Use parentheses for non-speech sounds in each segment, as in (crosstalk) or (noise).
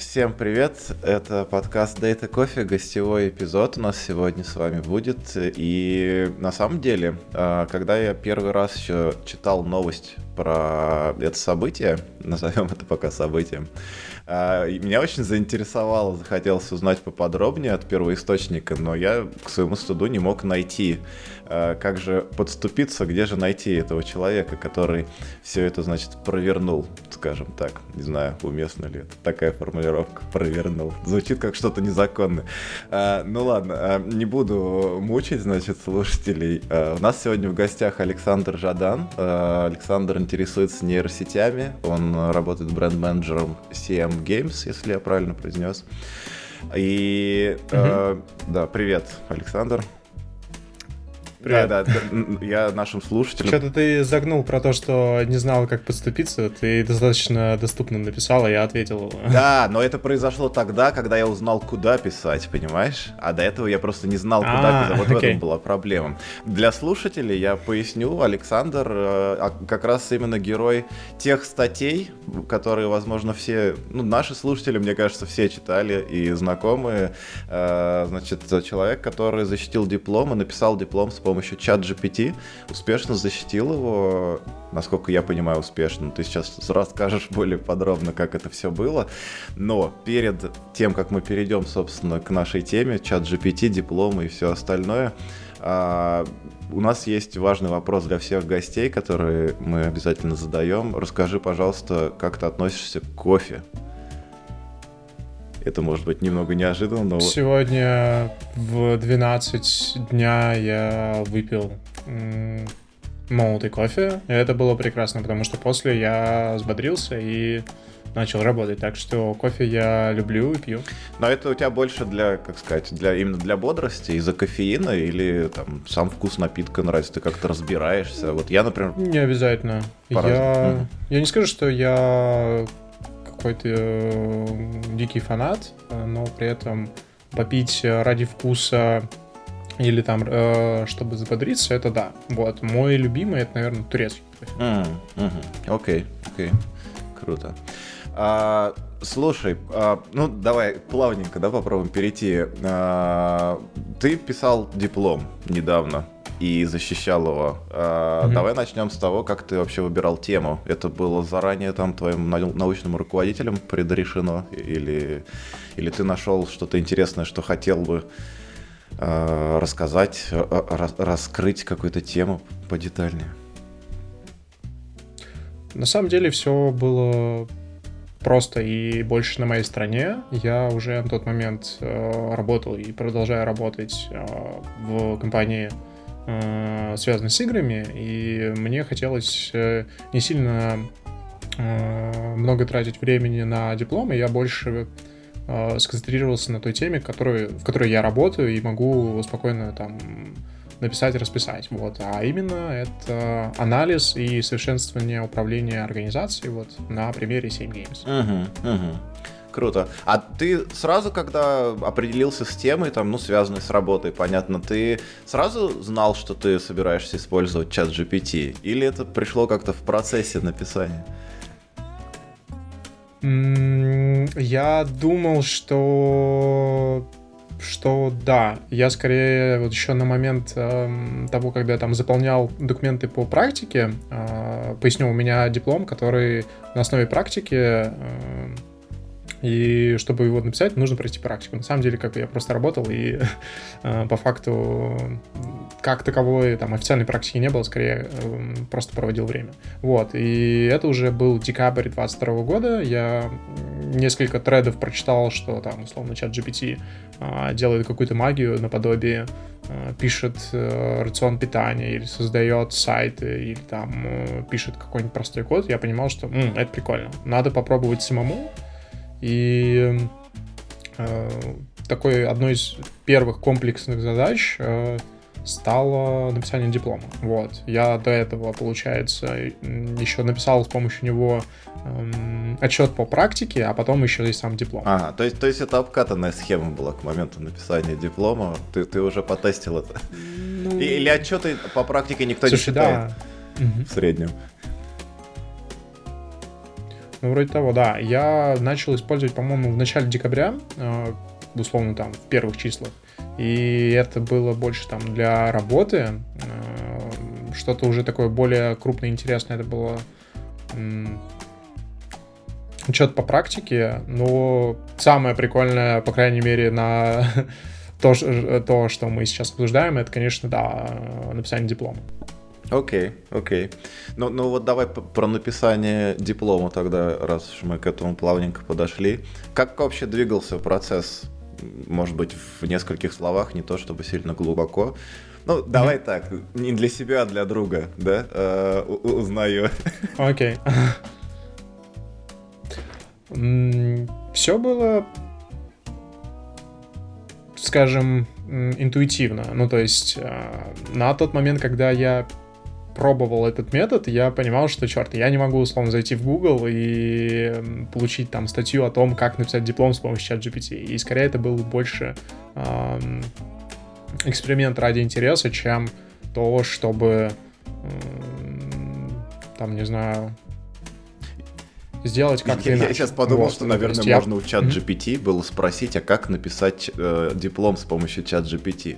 Всем привет, это подкаст Data Coffee, гостевой эпизод. У нас сегодня с вами будет. И на самом деле, а, когда я первый раз еще читал новость про это событие, (laughs) назовем это пока событием, а, меня очень заинтересовало, захотелось узнать поподробнее от первоисточника, но я к своему студу не мог найти. А, как же подступиться, где же найти этого человека, который все это, значит, провернул, скажем так. Не знаю, уместно ли это. Такая формулировка, провернул. Звучит как что-то незаконное. А, ну ладно, а, не буду мучить, значит, слушателей. А, у нас сегодня в гостях Александр Жадан. А, Александр интересуется нейросетями, он работает бренд-менеджером CM Games, если я правильно произнес. И угу. э, да, привет, Александр. Привет. Да, да, я нашим слушателям... Что-то ты загнул про то, что не знал, как подступиться. Ты достаточно доступно написал, а я ответил. Да, (laughs) но это произошло тогда, когда я узнал, куда писать, понимаешь? А до этого я просто не знал, куда а, писать. Вот в этом была проблема. Для слушателей я поясню. Александр э, а как раз именно герой тех статей, которые, возможно, все... Ну, наши слушатели, мне кажется, все читали и знакомые. Э, значит, человек, который защитил диплом и написал диплом с помощью чат GPT, успешно защитил его, насколько я понимаю, успешно. Ты сейчас расскажешь более подробно, как это все было. Но перед тем, как мы перейдем, собственно, к нашей теме, чат GPT, дипломы и все остальное, а, у нас есть важный вопрос для всех гостей, которые мы обязательно задаем. Расскажи, пожалуйста, как ты относишься к кофе? Это может быть немного неожиданно, но... Сегодня в 12 дня я выпил молотый кофе. И это было прекрасно, потому что после я взбодрился и начал работать. Так что кофе я люблю и пью. Но это у тебя больше для, как сказать, для именно для бодрости из-за кофеина или там сам вкус напитка нравится, ты как-то разбираешься. Вот я, например. Не обязательно. Я, я не скажу, что я какой-то э, дикий фанат, э, но при этом попить ради вкуса или там, э, чтобы взбодриться, это да. Вот. Мой любимый, это, наверное, турецкий. Окей, окей. Круто. А, слушай, а, ну давай плавненько, да, попробуем перейти. А, ты писал диплом недавно и защищал его. Mm-hmm. Давай начнем с того, как ты вообще выбирал тему. Это было заранее там твоим научным руководителем предрешено? Или, или ты нашел что-то интересное, что хотел бы э, рассказать, э, раскрыть какую-то тему подетальнее? На самом деле все было просто и больше на моей стороне. Я уже на тот момент э, работал и продолжаю работать э, в компании э, с играми, и мне хотелось э, не сильно э, много тратить времени на диплом, и я больше э, сконцентрировался на той теме, которую, в которой я работаю, и могу спокойно там написать расписать. Вот. А именно это анализ и совершенствование управления организацией вот, на примере 7 Games. Uh-huh, uh-huh. Круто. А ты сразу, когда определился с темой, там, ну, связанной с работой, понятно, ты сразу знал, что ты собираешься использовать чат GPT? Или это пришло как-то в процессе написания? Я думал, что что да, я скорее вот еще на момент э, того, когда я там заполнял документы по практике, э, поясню, у меня диплом, который на основе практики э, и чтобы его написать, нужно пройти практику. На самом деле, как я просто работал, и (laughs) э, по факту как таковой там официальной практики не было, скорее э, просто проводил время. Вот, и это уже был декабрь 22 года. Я несколько тредов прочитал, что там, условно, чат GPT э, делает какую-то магию наподобие э, пишет рацион питания или создает сайты или там пишет какой-нибудь простой код, я понимал, что это прикольно. Надо попробовать самому, и э, такой одной из первых комплексных задач э, стало написание диплома. Вот. Я до этого, получается, еще написал с помощью него эм, отчет по практике, а потом еще и сам диплом. Ага, то есть, то есть это обкатанная схема была к моменту написания диплома. Ты, ты уже потестил это. Ну... Или отчеты по практике никто Слушай, не читает да. в среднем. Ну, вроде того, да. Я начал использовать, по-моему, в начале декабря, э, условно там, в первых числах. И это было больше там для работы. Э, что-то уже такое более крупное, интересное. Это было что-то по практике, но самое прикольное, по крайней мере, на (laughs) то, то, что мы сейчас обсуждаем, это, конечно, да, написание диплома. Окей, окей. Ну, ну вот давай про написание диплома тогда, раз уж мы к этому плавненько подошли. Как вообще двигался процесс? Может быть, в нескольких словах, не то чтобы сильно глубоко. Ну, давай mm-hmm. так, не для себя, а для друга, да? Э, узнаю. Окей. Все было, скажем, интуитивно. Ну, то есть э, на тот момент, когда я пробовал этот метод, я понимал, что, черт, я не могу, условно, зайти в Google и получить там статью о том, как написать диплом с помощью чат GPT. И скорее это был больше эм, эксперимент ради интереса, чем то, чтобы эм, там, не знаю, сделать как-то иначе. Я сейчас подумал, вот, что, наверное, можно я... у чат GPT было спросить, а как написать э, диплом с помощью чат GPT.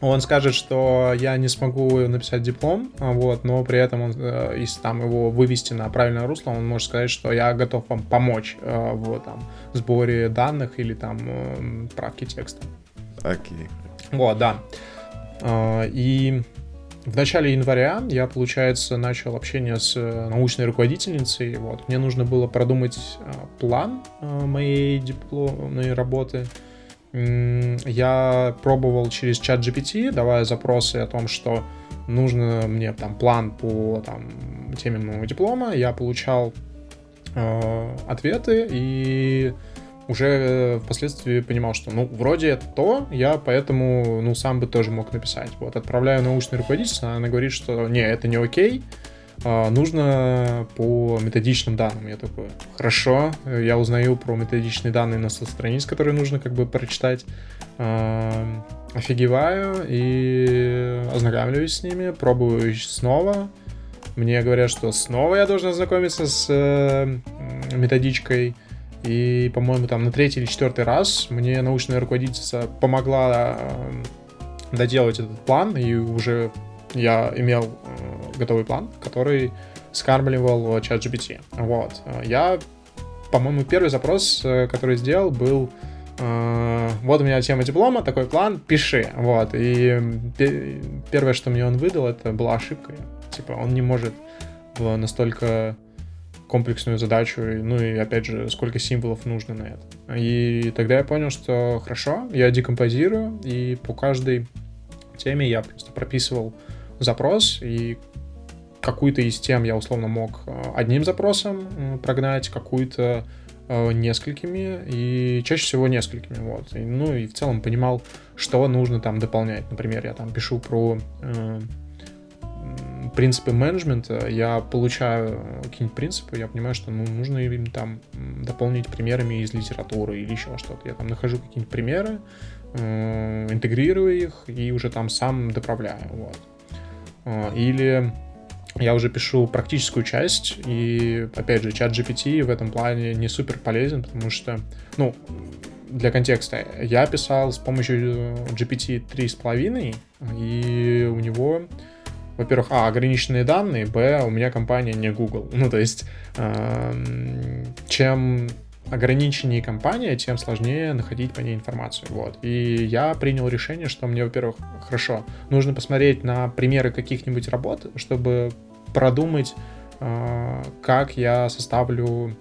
Он скажет, что я не смогу написать диплом, вот, но при этом, он, э, если там его вывести на правильное русло, он может сказать, что я готов вам помочь э, в там, сборе данных или там э, правке текста. Окей. Okay. Вот, да. И в начале января я, получается, начал общение с научной руководительницей. Вот. Мне нужно было продумать план моей дипломной работы — я пробовал через чат GPT, давая запросы о том, что нужно мне там план по там, теме моего диплома, я получал э, ответы и уже впоследствии понимал, что, ну, вроде это то, я поэтому, ну, сам бы тоже мог написать. Вот, отправляю научный руководитель, она говорит, что, не, это не окей, нужно по методичным данным. Я такой, хорошо, я узнаю про методичные данные на 100 страниц, которые нужно как бы прочитать. А, офигеваю и ознакомливаюсь с ними, пробую снова. Мне говорят, что снова я должен ознакомиться с э, методичкой. И, по-моему, там на третий или четвертый раз мне научная руководительница помогла э, доделать этот план, и уже я имел э, готовый план, который скармливал чат GPT. Вот. Я, по-моему, первый запрос, э, который сделал, был э, вот у меня тема диплома, такой план, пиши. Вот. И первое, что мне он выдал, это была ошибка. Типа, он не может в настолько комплексную задачу, ну и опять же, сколько символов нужно на это. И тогда я понял, что хорошо, я декомпозирую, и по каждой теме я просто прописывал запрос, и какую-то из тем я условно мог э, одним запросом прогнать, какую-то э, несколькими, и чаще всего несколькими, вот. И, ну и в целом понимал, что нужно там дополнять. Например, я там пишу про э, принципы менеджмента, я получаю какие-нибудь принципы, я понимаю, что ну, нужно им там дополнить примерами из литературы или еще что-то. Я там нахожу какие-нибудь примеры, э, интегрирую их и уже там сам доправляю, вот. А, или я уже пишу практическую часть, и, опять же, чат GPT в этом плане не супер полезен, потому что, ну, для контекста, я писал с помощью GPT 3.5, и у него, во-первых, а, ограниченные данные, б, у меня компания не Google. (laughs) Ну, то есть, чем ограниченнее компания, тем сложнее находить по ней информацию. Вот. И я принял решение, что мне, во-первых, хорошо, нужно посмотреть на примеры каких-нибудь работ, чтобы продумать, а, как я составлю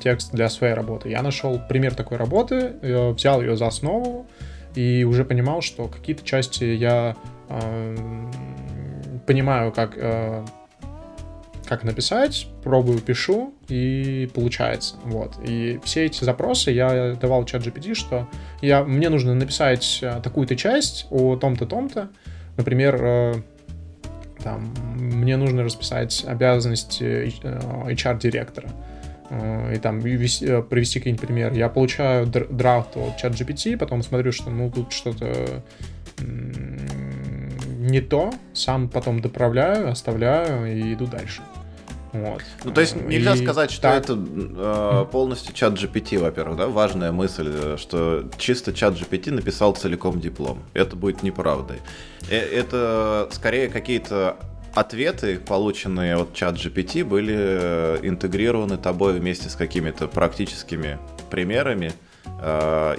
текст для своей работы. Я нашел пример такой работы, взял ее за основу и уже понимал, что какие-то части я а, понимаю, как как написать, пробую, пишу, и получается. Вот. И все эти запросы я давал чат GPT, что я, мне нужно написать э, такую-то часть о том-то, том-то. Например, э, там, мне нужно расписать обязанности HR-директора. Э, и там вести, привести какой-нибудь пример. Я получаю драфт от чат GPT, потом смотрю, что ну тут что-то не то, сам потом доправляю, оставляю и иду дальше. Вот. Ну, то есть нельзя и сказать, что так... это э, полностью чат GPT, во-первых, да? Важная мысль, э, что чисто чат GPT написал целиком диплом. Это будет неправдой. Э, это скорее какие-то ответы, полученные от чат GPT, были э, интегрированы тобой вместе с какими-то практическими примерами.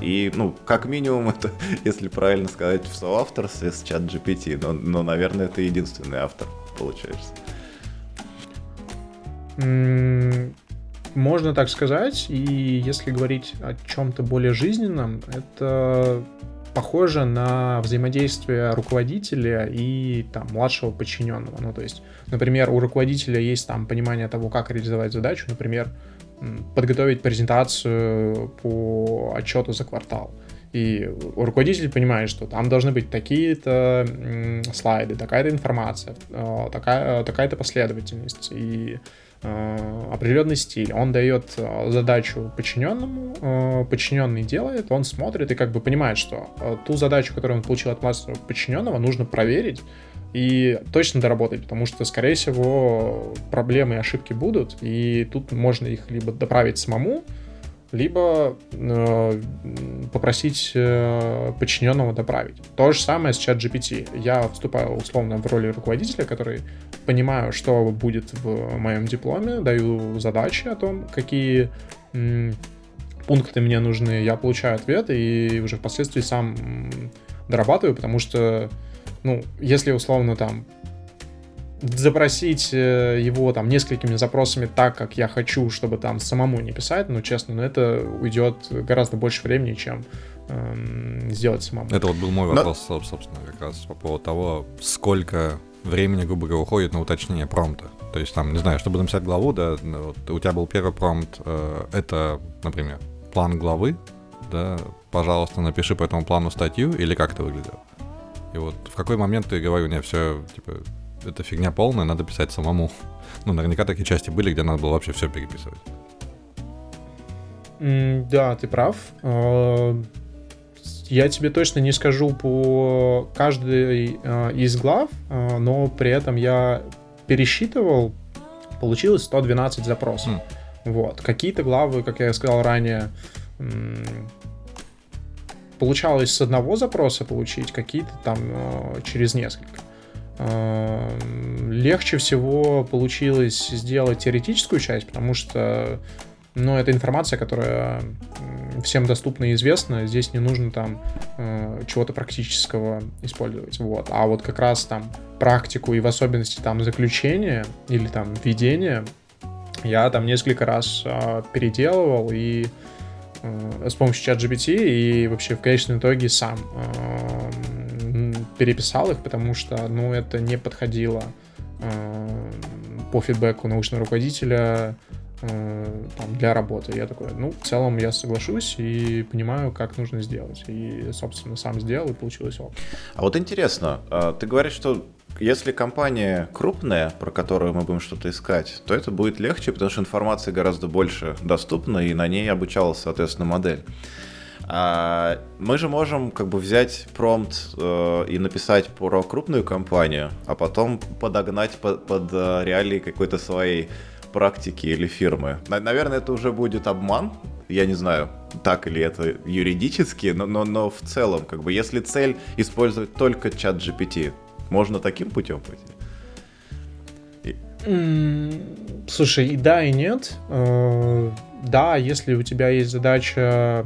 И, ну, как минимум, (laughs) это, если правильно сказать, в соавторстве с чат GPT, но, но наверное, это единственный автор, получается. Можно так сказать, и если говорить о чем-то более жизненном, это похоже на взаимодействие руководителя и там младшего подчиненного. Ну, то есть, например, у руководителя есть там понимание того, как реализовать задачу, например, подготовить презентацию по отчету за квартал. И руководитель понимает, что там должны быть такие-то слайды, такая-то информация, э, такая, такая-то последовательность. И определенный стиль. Он дает э, задачу подчиненному, э, подчиненный делает, он смотрит и как бы понимает, что ту задачу, которую он получил от младшего подчиненного, нужно проверить и точно доработать, потому что, скорее всего, проблемы и ошибки будут, и тут можно их либо доправить самому, либо э, попросить э, подчиненного доправить. То же самое с чат GPT. Я вступаю условно в роли руководителя, который понимаю, что будет в моем дипломе, даю задачи о том, какие м, пункты мне нужны, я получаю ответ и уже впоследствии сам дорабатываю, потому что, ну, если условно там запросить э, его там несколькими запросами так, как я хочу, чтобы там самому не писать, ну, честно, но ну, это уйдет гораздо больше времени, чем эм, сделать самому. Это вот был мой вопрос, но... собственно, как раз по поводу того, сколько времени, грубо говоря, уходит на уточнение промпта. То есть там, не знаю, чтобы написать главу, да, ну, вот у тебя был первый промпт, э, это, например, план главы, да, пожалуйста, напиши по этому плану статью, или как это выглядело? И вот в какой момент ты говорю, не, все, типа, это фигня полная, надо писать самому. Ну, наверняка такие части были, где надо было вообще все переписывать. Mm, да, ты прав. А, я тебе точно не скажу по каждой а, из глав, а, но при этом я пересчитывал, получилось 112 запросов. Mm. Вот. Какие-то главы, как я сказал ранее, получалось с одного запроса получить, какие-то там через несколько. Легче всего получилось сделать теоретическую часть, потому что ну, это информация, которая всем доступна и известна. Здесь не нужно там э, чего-то практического использовать. Вот. А вот как раз там практику и в особенности там заключение или там введение я там несколько раз э, переделывал и э, с помощью чат GPT и вообще в конечном итоге сам э, переписал их, потому что, ну, это не подходило э, по фидбэку научного руководителя э, там, для работы. Я такой, ну, в целом я соглашусь и понимаю, как нужно сделать. И, собственно, сам сделал, и получилось ок. А вот интересно, а, ты говоришь, что если компания крупная, про которую мы будем что-то искать, то это будет легче, потому что информации гораздо больше доступна, и на ней обучалась, соответственно, модель. А мы же можем как бы взять промпт э, и написать про крупную компанию, а потом подогнать под, под э, реалии какой-то своей практики или фирмы. Наверное, это уже будет обман. Я не знаю, так ли это юридически, но, но, но в целом, как бы, если цель использовать только чат GPT, можно таким путем пойти? Слушай, и да, и нет. Э, да, если у тебя есть задача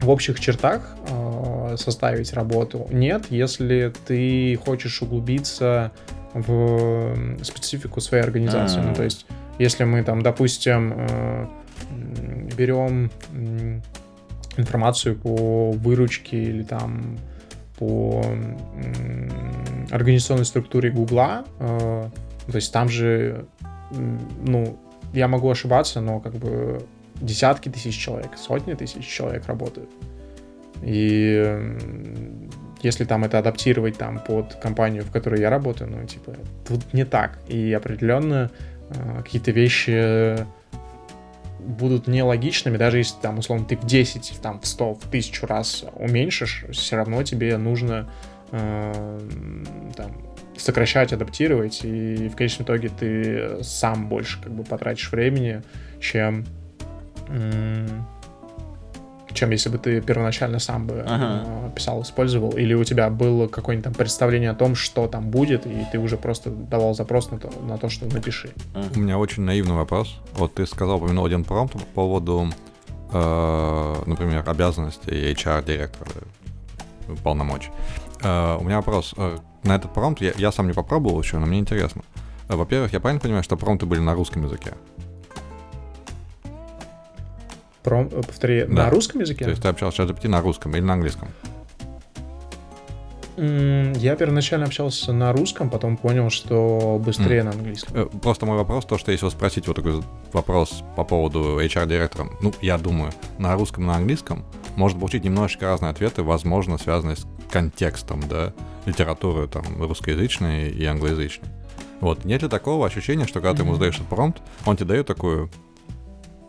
в общих чертах э, составить работу. Нет, если ты хочешь углубиться в специфику своей организации. Ну, то есть, если мы там, допустим, э, берем информацию по выручке или там по организационной структуре Гугла, э, то есть там же, ну, я могу ошибаться, но как бы десятки тысяч человек, сотни тысяч человек работают. И если там это адаптировать там под компанию, в которой я работаю, ну, типа, тут не так. И определенно э, какие-то вещи будут нелогичными, даже если там, условно, ты в 10, там, в 100, в 1000 раз уменьшишь, все равно тебе нужно э, там, сокращать, адаптировать, и в конечном итоге ты сам больше как бы потратишь времени, чем чем если бы ты первоначально сам бы ага. Э, писал, использовал, или у тебя было какое-нибудь там представление о том, что там будет, и ты уже просто давал запрос на то, на то что напиши. У меня очень наивный вопрос. Вот ты сказал, упомянул один промпт по поводу, э, например, обязанностей HR-директора, полномочий. Э, у меня вопрос. Э, на этот промпт я, я сам не попробовал еще, но мне интересно. Э, во-первых, я правильно понимаю, что промпты были на русском языке? Пром, э, повтори, да. на русском языке? То есть ты общался с GPT на русском или на английском? Я первоначально общался на русском, потом понял, что быстрее mm. на английском. Э, просто мой вопрос, то, что если вас спросить вот такой вопрос по поводу HR-директора, ну, я думаю, на русском, на английском, может получить немножечко разные ответы, возможно, связанные с контекстом, да, литературы там русскоязычной и англоязычной. Вот, нет ли такого ощущения, что когда mm-hmm. ты ему задаешь этот промпт, он тебе дает такую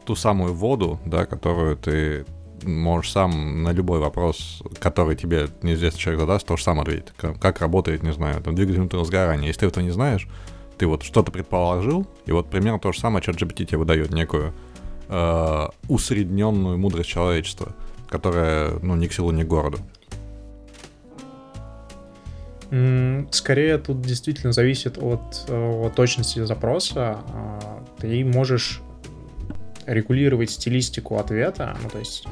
ту самую воду, да, которую ты можешь сам на любой вопрос, который тебе неизвестный человек задаст, тоже сам ответить. Как, работает, не знаю, там, двигатель внутреннего сгорания. Если ты этого не знаешь, ты вот что-то предположил, и вот примерно то же самое ChatGPT тебе выдает некую э, усредненную мудрость человечества, которая, ну, ни к селу, ни к городу. Скорее, тут действительно зависит от, э, от точности запроса. А, ты можешь регулировать стилистику ответа, ну, то есть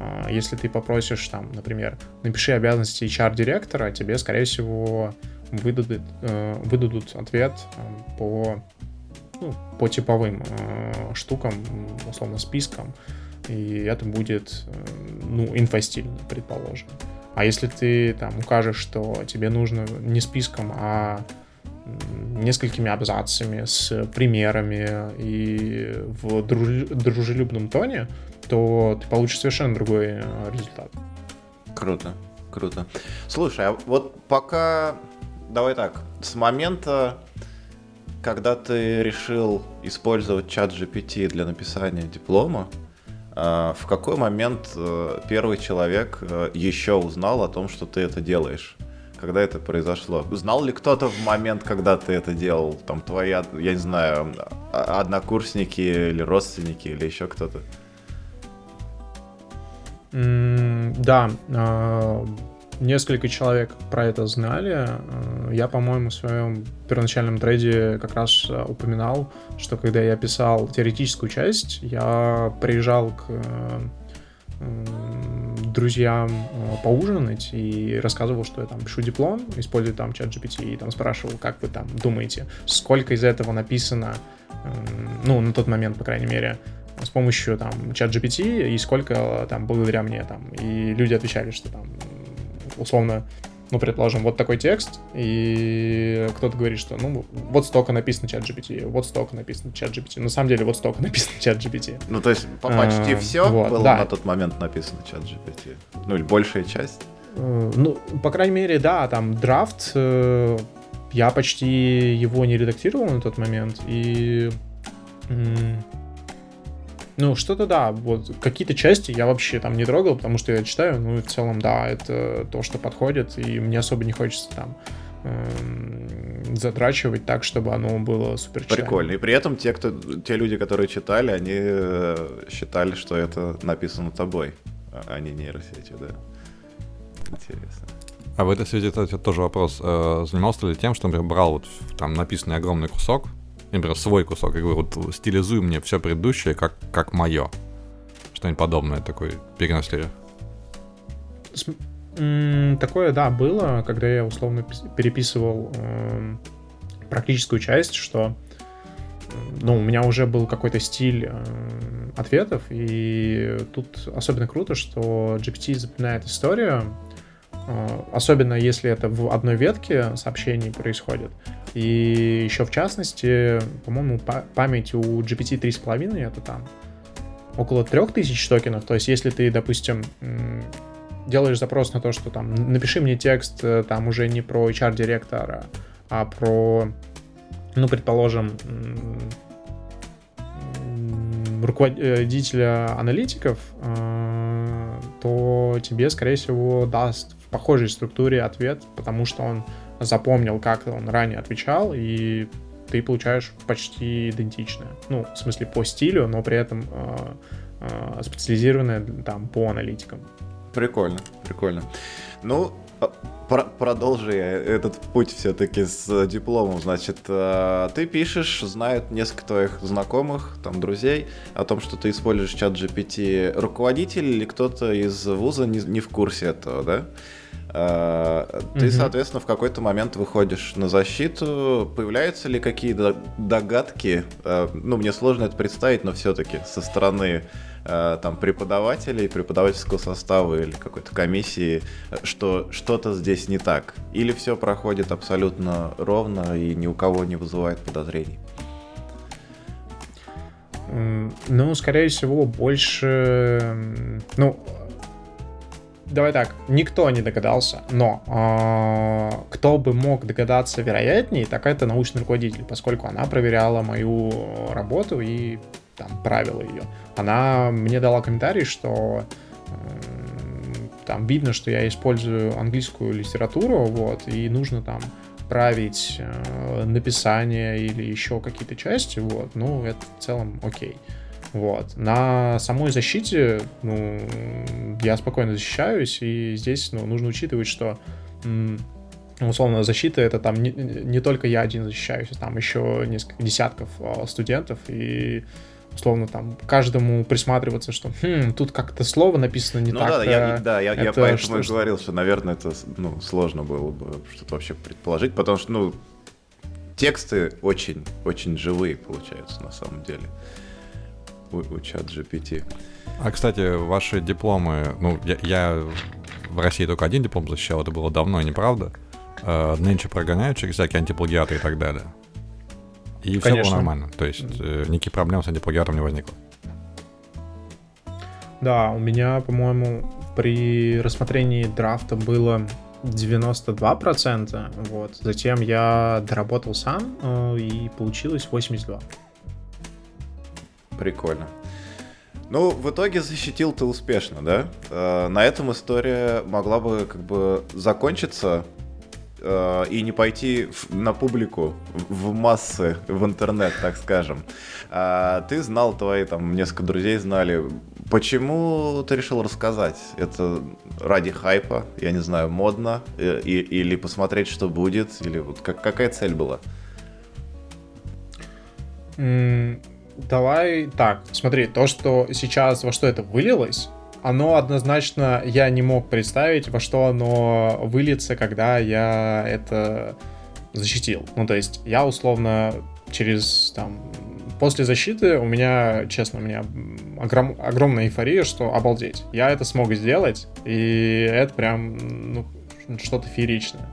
а, если ты попросишь, там, например, напиши обязанности HR-директора, тебе, скорее всего, выдадут, э, выдадут ответ э, по, ну, по типовым э, штукам, условно, спискам, и это будет, ну, инфостильно, предположим. А если ты там укажешь, что тебе нужно не списком, а несколькими абзацами, с примерами и в дружелюбном тоне, то ты получишь совершенно другой э, результат. Круто, круто. Слушай, а вот пока... Давай так, с момента, когда ты решил использовать чат GPT для написания диплома, э, в какой момент э, первый человек еще узнал о том, что ты это делаешь? Когда это произошло? Знал ли кто-то в момент, когда ты это делал? Там твои, я не знаю, а, однокурсники или родственники или еще кто-то? Да, э, несколько человек про это знали. А, я, по-моему, в своем первоначальном трейде как раз упоминал, что когда я писал теоретическую часть, я приезжал к друзьям э, поужинать и рассказывал, что я там пишу диплом, использую там чат GPT и там спрашивал, как вы там думаете, сколько из этого написано, ну, на тот момент, по крайней мере, с помощью там чат GPT и сколько там благодаря мне там. И люди отвечали, что там условно ну, предположим, вот такой текст, и кто-то говорит, что, ну, вот столько написано чат GPT, вот столько написано чат GPT. На самом деле, вот столько (laughs) написано чат GPT. Ну, то есть, почти а, все вот, было да. на тот момент написано чат GPT? Ну, или большая часть? Э, ну, по крайней мере, да, там драфт, э, я почти его не редактировал на тот момент, и ну, что-то да, вот какие-то части я вообще там не трогал, потому что я читаю, ну и в целом, да, это то, что подходит, и мне особо не хочется там эм, затрачивать так, чтобы оно было супер Прикольно. И при этом те, кто, те люди, которые читали, они э, считали, что это написано тобой, а не нейросетью, да. Интересно. А в этой связи, кстати, тоже вопрос. Э, занимался ли тем, что, например, брал вот там написанный огромный кусок, например, свой кусок, я говорю, вот стилизуй мне все предыдущее как, как мое. Что-нибудь подобное такое переносили. Такое, да, было, когда я условно переписывал э, практическую часть, что ну, у меня уже был какой-то стиль э, ответов, и тут особенно круто, что GPT запоминает историю, особенно если это в одной ветке сообщений происходит. И еще в частности, по-моему, память у GPT 3.5 это там около 3000 токенов. То есть если ты, допустим, делаешь запрос на то, что там напиши мне текст э, там уже не про HR-директора, а про, ну, предположим, руководителя аналитиков, э, то тебе, скорее всего, даст похожей структуре ответ, потому что он запомнил, как он ранее отвечал, и ты получаешь почти идентичное. Ну, в смысле, по стилю, но при этом э, э, специализированное там по аналитикам. Прикольно, прикольно. Ну, а, про продолжи этот путь все-таки с дипломом. Значит, э, ты пишешь, знают несколько твоих знакомых, там, друзей, о том, что ты используешь чат GPT. Руководитель или кто-то из вуза не, не в курсе этого, да? Э, ты, соответственно, в какой-то момент выходишь на защиту. Появляются ли какие-то догадки? Э, ну, мне сложно это представить, но все-таки со стороны Э, там преподавателей, преподавательского состава или какой-то комиссии, что что-то здесь не так? Или все проходит абсолютно ровно и ни у кого не вызывает подозрений? Ну, скорее всего, больше... Ну, давай так, никто не догадался, но э, кто бы мог догадаться вероятнее, так это научный руководитель, поскольку она проверяла мою работу и там правила ее она мне дала комментарий, что там видно, что я использую английскую литературу, вот, и нужно там править э, написание или еще какие-то части, вот, ну, это в целом окей. Вот. На самой защите, ну, я спокойно защищаюсь, и здесь, ну, нужно учитывать, что условно, защита это там не, не только я один защищаюсь, а там еще несколько десятков а, студентов, и условно там каждому присматриваться, что хм, тут как-то слово написано не ну, так. Да, я, да, я, я поэтому что, и говорил, что, наверное, это ну, сложно было бы что-то вообще предположить, потому что, ну, тексты очень, очень живые получаются на самом деле у, у чат GPT. А, кстати, ваши дипломы, ну, я, я в России только один диплом защищал, это было давно, неправда? Э, нынче прогоняют через всякие антиплагиаты и так далее. И Конечно. все было нормально. То есть э, никаких проблем с антиплагиатом не возникло. Да, у меня, по-моему, при рассмотрении драфта было 92%, вот. Затем я доработал сам, э, и получилось 82%. Прикольно. Ну, в итоге защитил ты успешно, да? Э, на этом история могла бы как бы закончиться, э, и не пойти на публику, в массы, в интернет, так скажем. А, ты знал, твои там несколько друзей знали. Почему ты решил рассказать? Это ради хайпа, я не знаю, модно, и, или посмотреть, что будет, или вот как, какая цель была? Давай так, смотри, то, что сейчас во что это вылилось, оно однозначно, я не мог представить, во что оно выльется, когда я это защитил. Ну, то есть я условно через там после защиты у меня, честно, у меня огром, огромная эйфория, что обалдеть, я это смог сделать, и это прям ну, что-то фееричное.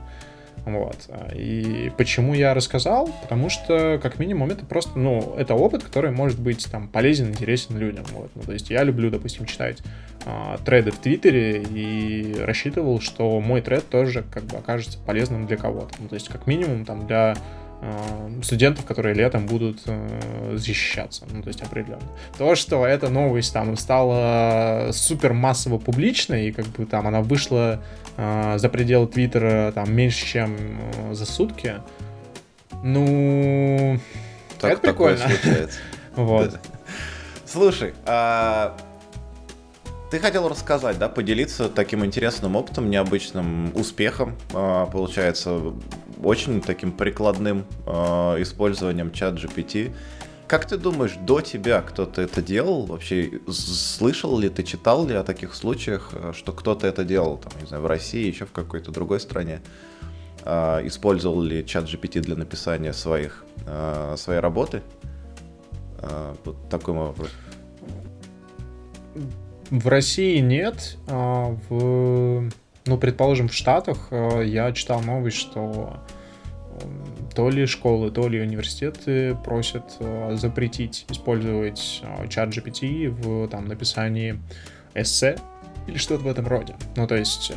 Вот. И почему я рассказал? Потому что, как минимум, это просто, ну, это опыт, который может быть там полезен, интересен людям. Вот. Ну, то есть я люблю, допустим, читать а, треды в Твиттере и рассчитывал, что мой тред тоже как бы окажется полезным для кого-то. Ну, то есть, как минимум, там для студентов, которые летом будут э, защищаться, ну, то есть определенно. То, что эта новость там стала супер массово публичной, и как бы там она вышла э, за пределы Твиттера там меньше, чем э, за сутки, ну, так, это прикольно. (laughs) вот. Слушай, а ты хотел рассказать, да, поделиться таким интересным опытом, необычным успехом, а, получается, очень таким прикладным э, использованием чат GPT. Как ты думаешь, до тебя кто-то это делал? Вообще, слышал ли ты, читал ли о таких случаях, э, что кто-то это делал, там, не знаю, в России, еще в какой-то другой стране? Э, использовал ли чат GPT для написания своих, своей работы? Вот такой мой вопрос. В России нет. А в, ну, предположим, в Штатах э, я читал новость, что то ли школы, то ли университеты просят э, запретить использовать э, чат GPT в там, написании эссе или что-то в этом роде. Ну, то есть,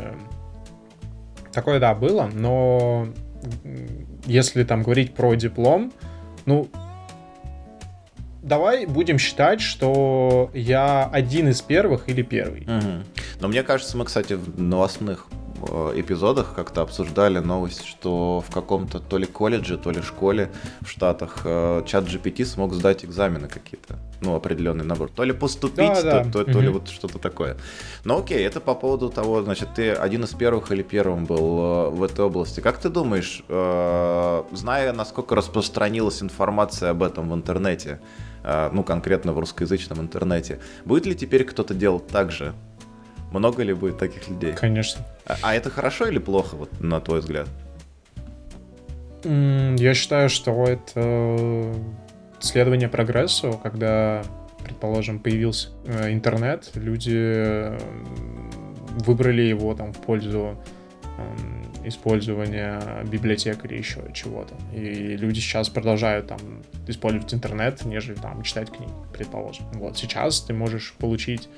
такое, да, было, но если там говорить про диплом, ну, давай будем считать, что я один из первых или первый. Угу. Но мне кажется, мы, кстати, в новостных э, эпизодах как-то обсуждали новость, что в каком-то то ли колледже, то ли школе в Штатах э, чат GPT смог сдать экзамены какие-то, ну, определенный набор. То ли поступить, да, то, да. То, то, то ли вот что-то такое. Но окей, это по поводу того, значит, ты один из первых или первым был в этой области. Как ты думаешь, зная, насколько распространилась информация об этом в интернете, ну, конкретно в русскоязычном интернете, будет ли теперь кто-то делать так же? Много ли будет таких людей? Конечно. А, а это хорошо или плохо, вот, на твой взгляд? Я считаю, что это следование прогрессу, когда, предположим, появился э, интернет, люди выбрали его там в пользу использования библиотек или еще чего-то. И люди сейчас продолжают там использовать интернет, нежели там читать книги, предположим. Вот сейчас ты можешь получить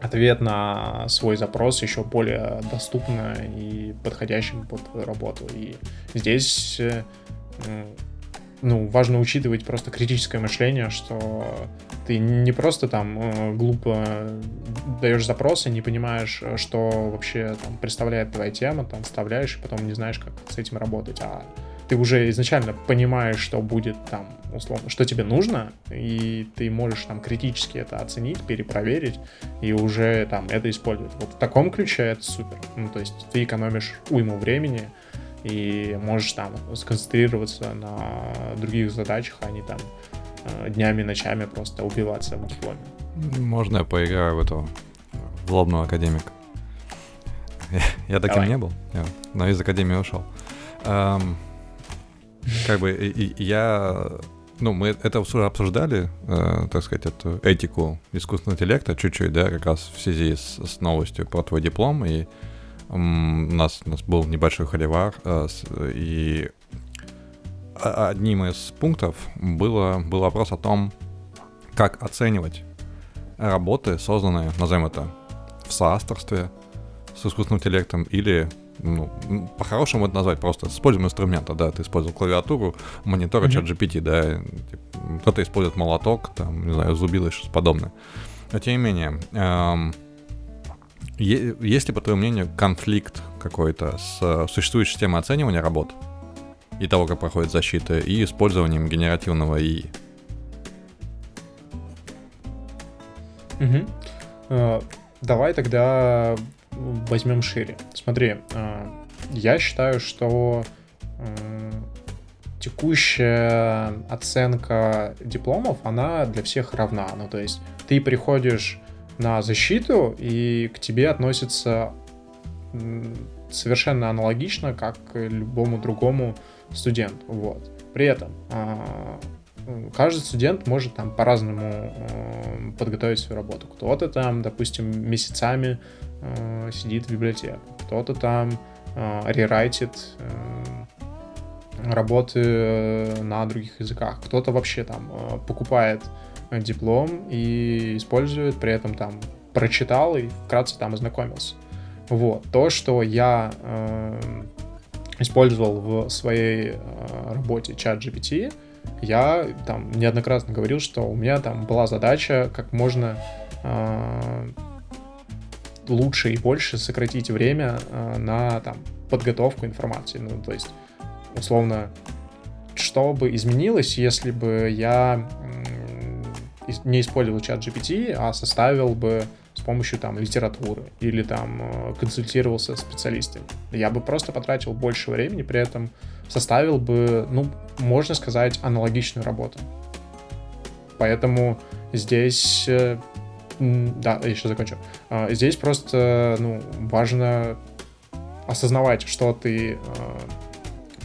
ответ на свой запрос еще более доступно и подходящим под работу. И здесь э, ну, важно учитывать просто критическое мышление, что ты не просто там э, глупо даешь запросы, не понимаешь, что вообще там представляет твоя тема, там вставляешь, и потом не знаешь, как с этим работать, а ты уже изначально понимаешь, что будет там, условно, что тебе нужно, и ты можешь там критически это оценить, перепроверить, и уже там это использовать. Вот в таком ключе это супер. Ну, то есть ты экономишь уйму времени, и можешь там сконцентрироваться на других задачах, а не там э, днями, ночами просто убиваться в дипломе. Можно я поиграю в этого в лобного академика? (laughs) Я таким Давай. не был, я, но из академии ушел. Um, как бы я... Ну, мы это уже обсуждали, э, так сказать, эту этику искусственного интеллекта чуть-чуть, да, как раз в связи с, с новостью про твой диплом, и у нас, у нас был небольшой холивар, э, и одним из пунктов было, был вопрос о том, как оценивать работы, созданные, назовем это, в соавторстве с искусственным интеллектом или ну, по-хорошему это назвать просто используем инструмента, да, ты использовал клавиатуру, монитора, mm-hmm. чат GPT, да, кто-то использует молоток, там, не знаю, зубило и что-то подобное. Но тем не менее, эм, есть ли, по твоему мнению, конфликт какой-то с существующей системой оценивания работ и того, как проходит защита, и использованием генеративного ИИ? Угу. Uh, давай тогда возьмем шире. Смотри, э, я считаю, что э, текущая оценка дипломов, она для всех равна. Ну, то есть ты приходишь на защиту, и к тебе относятся совершенно аналогично, как к любому другому студенту. Вот. При этом э, каждый студент может там по-разному подготовить свою работу. Кто-то там, допустим, месяцами э, сидит в библиотеке, кто-то там э, рерайтит э, работы э, на других языках, кто-то вообще там покупает диплом и использует, при этом там прочитал и вкратце там ознакомился. Вот. То, что я э, использовал в своей э, работе чат GPT, я там неоднократно говорил, что у меня там была задача как можно э, лучше и больше сократить время э, на там, подготовку информации. Ну, то есть, условно, что бы изменилось, если бы я не использовал чат GPT, а составил бы с помощью там литературы или там э, консультировался с специалистами. Я бы просто потратил больше времени, при этом составил бы, ну, можно сказать, аналогичную работу. Поэтому здесь э, да, я еще закончу. А, здесь просто ну, важно осознавать, что ты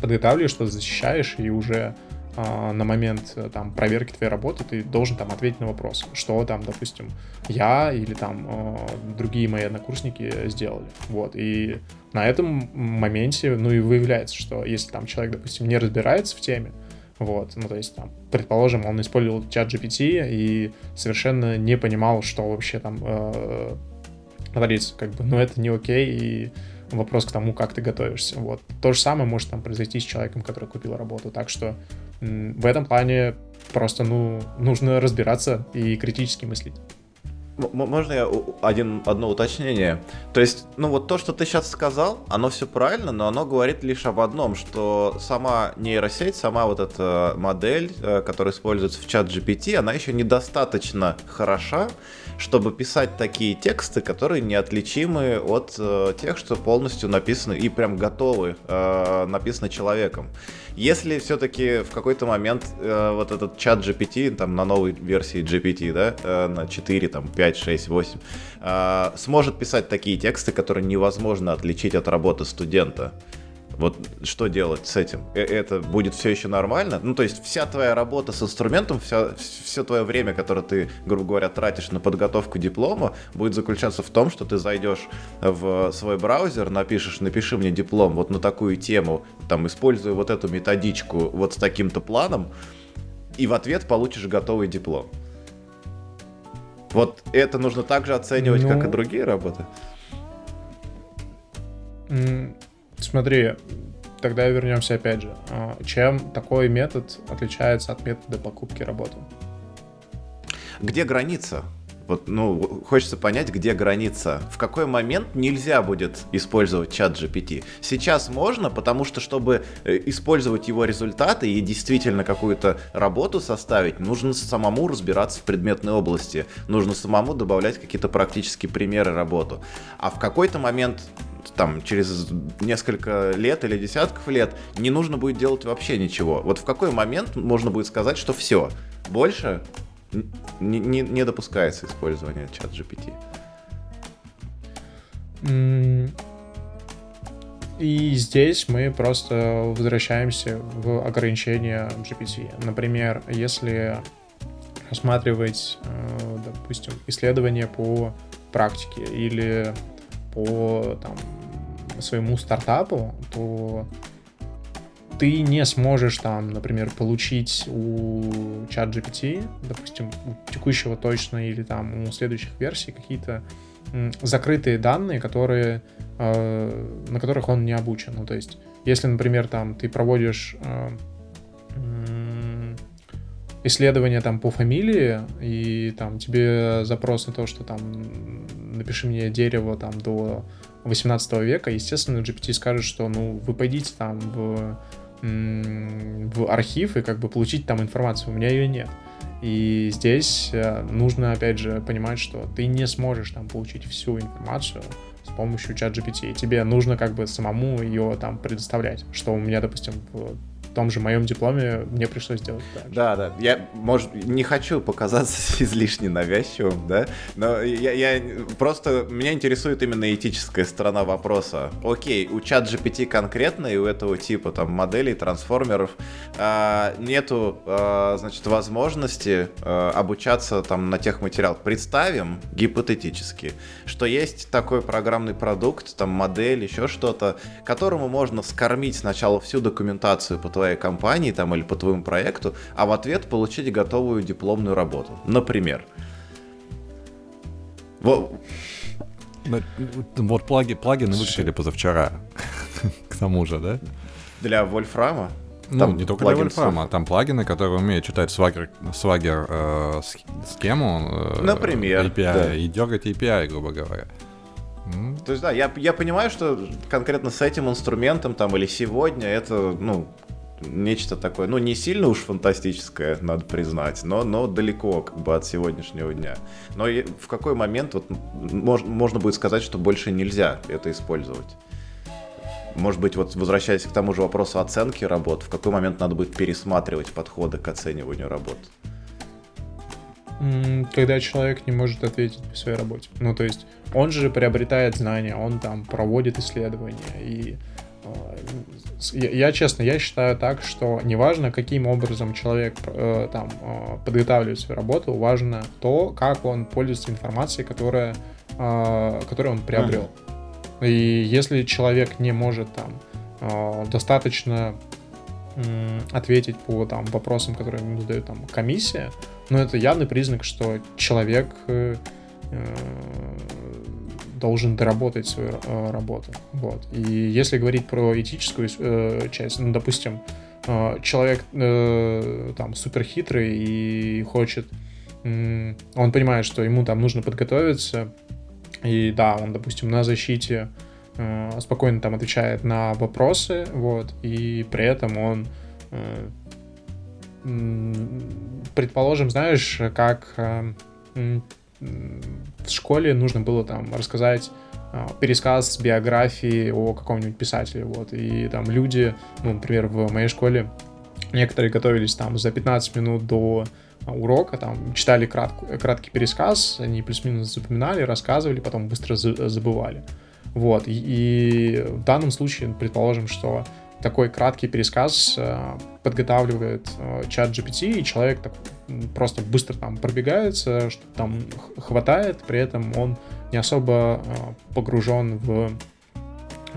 подготавливаешь, что защищаешь, и уже на момент э, там проверки твоей работы ты должен там ответить на вопрос, что там, допустим, я или там другие мои однокурсники сделали. Вот, и на этом моменте, ну и выявляется, что если там человек, допустим, не разбирается в теме, вот, ну, то есть, там, предположим, он использовал чат GPT и совершенно не понимал, что вообще там э, творится, как бы, ну, это не окей, и вопрос к тому, как ты готовишься, вот. То же самое может там произойти с человеком, который купил работу, так что в этом плане просто, ну, нужно разбираться и критически мыслить. Можно я один, одно уточнение? То есть, ну вот то, что ты сейчас сказал, оно все правильно, но оно говорит лишь об одном, что сама нейросеть, сама вот эта модель, э, которая используется в чат GPT, она еще недостаточно хороша, чтобы писать такие тексты, которые неотличимы от э, тех, что полностью написаны и прям готовы, э, написаны человеком. Если все-таки в какой-то момент э, вот этот чат GPT, там на новой версии GPT, да, э, на 4, там 5, 6, 8, э, сможет писать такие тексты, которые невозможно отличить от работы студента, вот что делать с этим? Э, это будет все еще нормально? Ну, то есть вся твоя работа с инструментом, вся, все твое время, которое ты, грубо говоря, тратишь на подготовку диплома, будет заключаться в том, что ты зайдешь в свой браузер, напишешь, напиши мне диплом вот на такую тему, там, используя вот эту методичку вот с таким-то планом, и в ответ получишь готовый диплом. Вот это нужно также оценивать, ну... как и ну. другие работы. Смотри, тогда вернемся опять же. А, чем такой метод отличается от метода покупки работы? Где граница? Вот, ну, хочется понять, где граница. В какой момент нельзя будет использовать чат GPT. Сейчас можно, потому что, чтобы э, использовать его результаты и действительно какую-то работу составить, нужно самому разбираться в предметной области. Нужно самому добавлять какие-то практические примеры работу. А в какой-то момент там через несколько лет или десятков лет не нужно будет делать вообще ничего. Вот в какой момент можно будет сказать, что все, больше не, не, допускается использование чат GPT? И здесь мы просто возвращаемся в ограничения GPT. Например, если рассматривать, э, допустим, исследования по практике или по там, своему стартапу, то ты не сможешь там, например, получить у чат GPT, допустим, у текущего точно или там у следующих версий какие-то закрытые данные, которые, э, на которых он не обучен. Ну, то есть, если, например, там ты проводишь э, исследование там по фамилии, и там тебе запрос на то, что там напиши мне дерево там до 18 века, естественно, GPT скажет, что ну вы пойдите там в, в архив и как бы получить там информацию, у меня ее нет. И здесь э, нужно, опять же, понимать, что ты не сможешь там получить всю информацию с помощью чат GPT. Тебе нужно как бы самому ее там предоставлять. Что у меня, допустим, том же моем дипломе мне пришлось сделать так. Да, да. Я, может, не хочу показаться (laughs) излишне навязчивым, да, но я, я просто меня интересует именно этическая сторона вопроса. Окей, у чат GPT конкретно и у этого типа там моделей, трансформеров а, нету, а, значит, возможности а, обучаться там на тех материалах. Представим гипотетически, что есть такой программный продукт, там модель, еще что-то, которому можно скормить сначала всю документацию по твоей твоей компании там, или по твоему проекту, а в ответ получить готовую дипломную работу. Например. Вот, вот плаги, плагины выкатили позавчера, (laughs) к тому же, да? Для Вольфрама? Ну, там не только для Вольфрама, там плагины, которые умеют читать Swagger, Swagger э, схему, э, Например, API, да. и дергать API, грубо говоря. То есть, да, я, я понимаю, что конкретно с этим инструментом там или сегодня это, ну, нечто такое, ну, не сильно уж фантастическое, надо признать, но, но далеко как бы от сегодняшнего дня. Но в какой момент вот мож, можно будет сказать, что больше нельзя это использовать? Может быть, вот возвращаясь к тому же вопросу оценки работ, в какой момент надо будет пересматривать подходы к оцениванию работ? Когда человек не может ответить по своей работе. Ну, то есть он же приобретает знания, он там проводит исследования, и э, я, я честно, я считаю так, что неважно, каким образом человек э, там э, подготавливает свою работу, важно то, как он пользуется информацией, которая, э, которую он приобрел. Uh-huh. И если человек не может там э, достаточно э, ответить по там вопросам, которые ему задает там комиссия, ну это явный признак, что человек э, э должен доработать свою э, работу. Вот. И если говорить про этическую э, часть, ну, допустим, э, человек э, там супер хитрый и хочет он понимает, что ему там нужно подготовиться, и да, он, допустим, на защите э, спокойно там отвечает на вопросы, вот, и при этом он, э, предположим, знаешь, как э, в школе нужно было там рассказать э, пересказ биографии о каком-нибудь писателе, вот, и там люди, ну, например, в моей школе некоторые готовились там за 15 минут до урока, там, читали кратку, краткий пересказ, они плюс-минус запоминали, рассказывали, потом быстро забывали. Вот, и, и в данном случае, предположим, что такой краткий пересказ э, подготавливает э, чат GPT, и человек так просто быстро там пробегается, что там хватает, при этом он не особо э, погружен в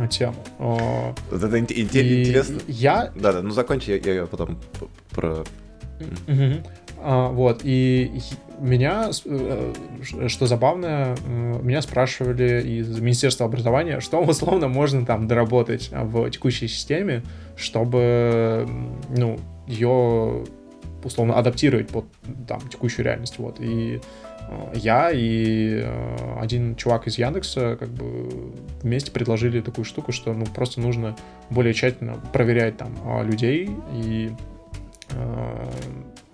тему. Вот это интересно. Я... Да-да, ну закончи, я, я потом про... А, вот, и меня, э, что забавно, э, меня спрашивали из Министерства образования, что (laughs) условно можно там доработать в текущей системе, чтобы, ну, ее условно адаптировать под там текущую реальность, вот, и э, я и один чувак из Яндекса как бы вместе предложили такую штуку, что ну просто нужно более тщательно проверять там людей и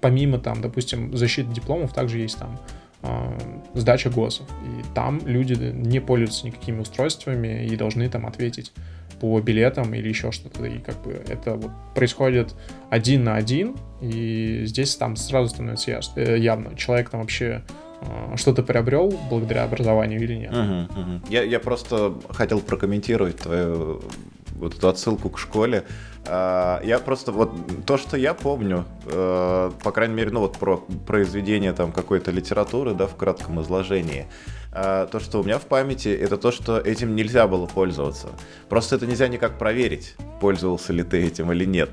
помимо там, допустим, защиты дипломов, также есть там э, сдача ГОСов. И там люди не пользуются никакими устройствами и должны там ответить по билетам или еще что-то. И как бы это вот происходит один на один, и здесь там сразу становится э, явно, человек там вообще э, что-то приобрел благодаря образованию или нет. Uh-huh, uh-huh. Я, я просто хотел прокомментировать твою вот эту отсылку к школе. А, я просто вот то, что я помню, э, по крайней мере, ну вот про произведение там какой-то литературы, да, в кратком изложении, а, то, что у меня в памяти, это то, что этим нельзя было пользоваться. Просто это нельзя никак проверить, пользовался ли ты этим или нет.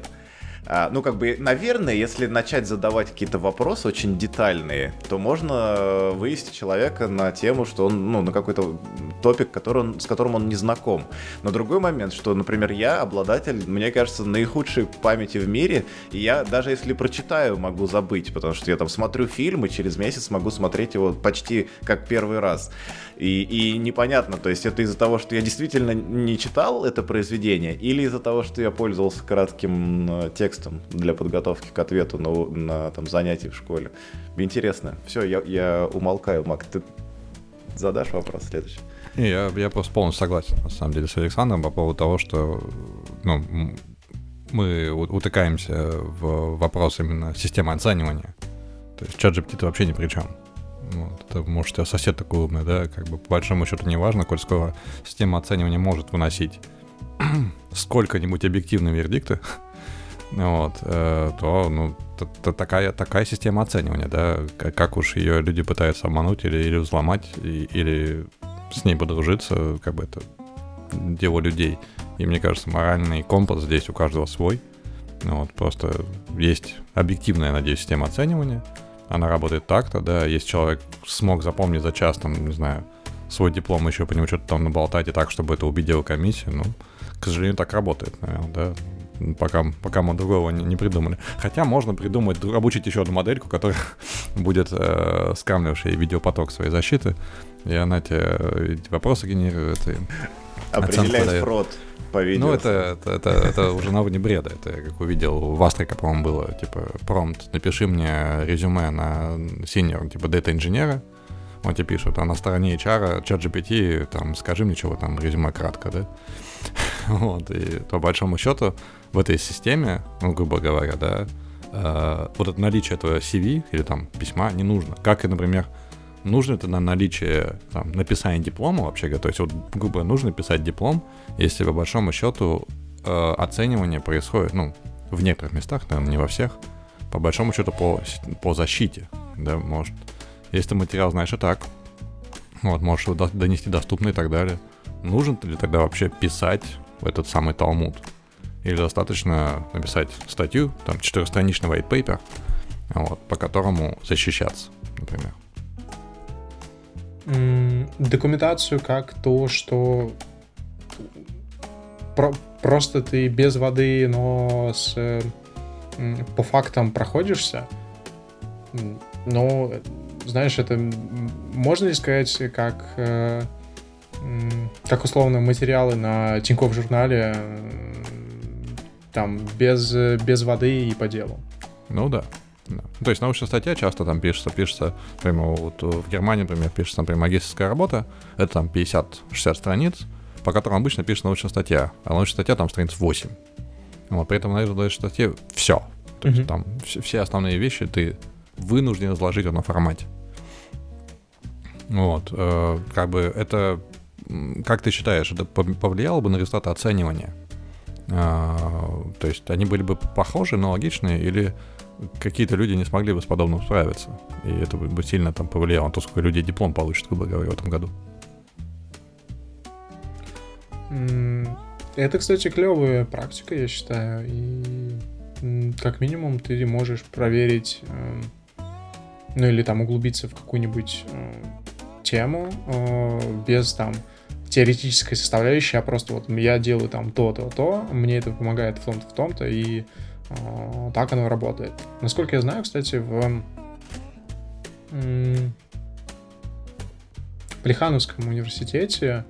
А, ну, как бы, наверное, если начать задавать какие-то вопросы очень детальные, то можно вывести человека на тему, что он, ну, на какой-то топик, который он, с которым он не знаком. Но другой момент, что, например, я обладатель, мне кажется, наихудшей памяти в мире, и я даже если прочитаю, могу забыть, потому что я там смотрю фильм, и через месяц могу смотреть его почти как первый раз. И, и непонятно, то есть это из-за того, что я действительно не читал это произведение, или из-за того, что я пользовался кратким э, текстом для подготовки к ответу на, на там, занятии в школе. Интересно. Все, я, я умолкаю, Мак. Ты задашь вопрос следующий? Я, я просто полностью согласен, на самом деле, с Александром по поводу того, что ну, мы утыкаемся в вопрос именно системы оценивания. То есть чат GPT вообще ни при чем. Вот, это, может, у тебя сосед такой умный, да, как бы по большому счету не важно, коль скоро система оценивания может выносить (clears throat) сколько-нибудь объективные вердикты, (laughs) вот, э, то, ну, такая, такая система оценивания, да, как, как уж ее люди пытаются обмануть или, или взломать, и, или с ней подружиться, как бы это дело людей. И мне кажется, моральный компас здесь у каждого свой. Вот, просто есть объективная, надеюсь, система оценивания, она работает так-то, да, если человек смог запомнить за час, там, не знаю, свой диплом, еще по нему что-то там наболтать и так, чтобы это убедило комиссию, ну, к сожалению, так работает, наверное, да, пока, пока мы другого не, не придумали. Хотя можно придумать, обучить еще одну модельку, которая (laughs) будет э, скамлившая видеопоток своей защиты, и она тебе э, вопросы генерирует. И Определяет фрод по видео. Ну, это, это, это, это уже на уровне бреда. Это я как увидел, в Астрика, по-моему, было, типа, промпт, напиши мне резюме на синер, типа, дата-инженера, он тебе пишет, а на стороне HR, чат GPT, там, скажи мне, чего там, резюме кратко, да? (laughs) вот, и по большому счету в этой системе, ну, грубо говоря, да, э, вот это наличие этого CV или там письма не нужно. Как и, например, нужно это на наличие там, написания диплома вообще, то есть вот, грубо нужно писать диплом, если по большому счету э, оценивание происходит, ну, в некоторых местах, наверное, не во всех, по большому счету по, по защите, да, может. Если ты материал знаешь и так, вот, можешь его донести доступно и так далее. Нужен ли тогда вообще писать этот самый Талмуд? Или достаточно написать статью, там, четырехстраничный white paper, вот, по которому защищаться, например документацию как то, что про просто ты без воды, но с по фактам проходишься, но знаешь, это можно ли сказать, как, э, как условно материалы на Тинькофф журнале, там, без, без воды и по делу? Ну да. Да. То есть научная статья часто там пишется, пишется, например, вот в Германии, например, пишется, например, магистрская работа, это там 50-60 страниц, по которым обычно пишется научная статья, а научная статья там страниц 8. Вот, при этом на этой статье все. То есть mm-hmm. там все, основные вещи ты вынужден изложить на формате. Вот, э, как бы это, как ты считаешь, это повлияло бы на результаты оценивания? Э, то есть они были бы похожи, но логичные, или какие-то люди не смогли бы с подобным справиться. И это бы сильно там повлияло на то, сколько людей диплом получат, грубо говоря, в этом году. Это, кстати, клевая практика, я считаю. И как минимум ты можешь проверить, эм, ну или там углубиться в какую-нибудь э, тему э, без там теоретической составляющей, а просто вот я делаю там то-то, то, мне это помогает в том-то, в том-то, и так оно работает. Насколько я знаю, кстати, в Плехановском университете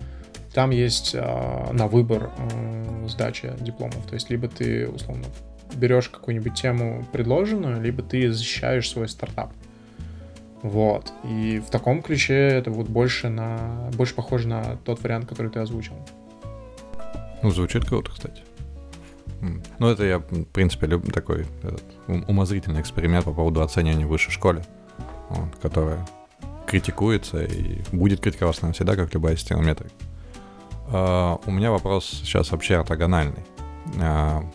там есть а, на выбор а, сдача дипломов. То есть либо ты, условно, берешь какую-нибудь тему предложенную, либо ты защищаешь свой стартап. Вот. И в таком ключе это вот больше на больше похоже на тот вариант, который ты озвучил. Ну, звучит круто, кстати. Ну, это я, в принципе, люблю такой этот, умозрительный эксперимент по поводу оценивания в высшей школе, вот, которая критикуется и будет критиковаться всегда, как любая система метрик. Uh, у меня вопрос сейчас вообще ортогональный. Uh,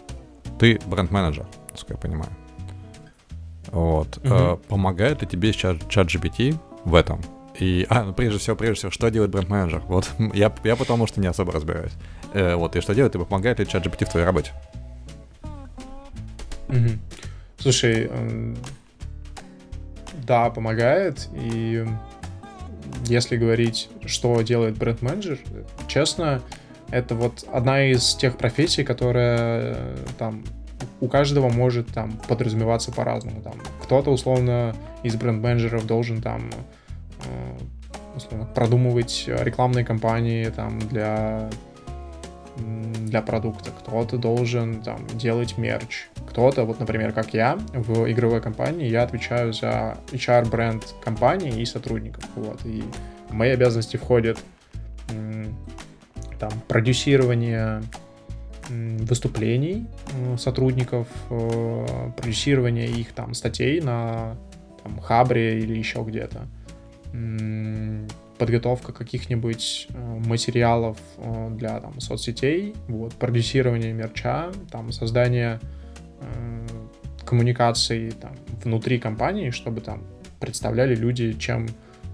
ты бренд-менеджер, насколько я понимаю. Вот. Uh-huh. Uh, помогает ли тебе сейчас чат GPT в этом? И, а, ну, прежде всего, прежде всего, что делает бренд-менеджер? Вот (laughs) я, я потому что не особо разбираюсь. Э, вот, и что делает, и помогает ли чат в твоей работе? Угу. Слушай, да, помогает. И если говорить, что делает бренд-менеджер, честно, это вот одна из тех профессий, которая э, там у каждого может там подразумеваться по-разному. Там кто-то условно из бренд-менеджеров должен там э, условно, продумывать рекламные кампании там для для продукта, кто-то должен там делать мерч, кто-то, вот, например, как я, в игровой компании, я отвечаю за HR-бренд компании и сотрудников, вот, и в мои обязанности входят там продюсирование выступлений сотрудников, э, продюсирование их там статей на там, Хабре или еще где-то, подготовка каких-нибудь э, материалов э, для там, соцсетей, вот, продюсирование мерча, там, создание э, коммуникаций там, внутри компании, чтобы там представляли люди, чем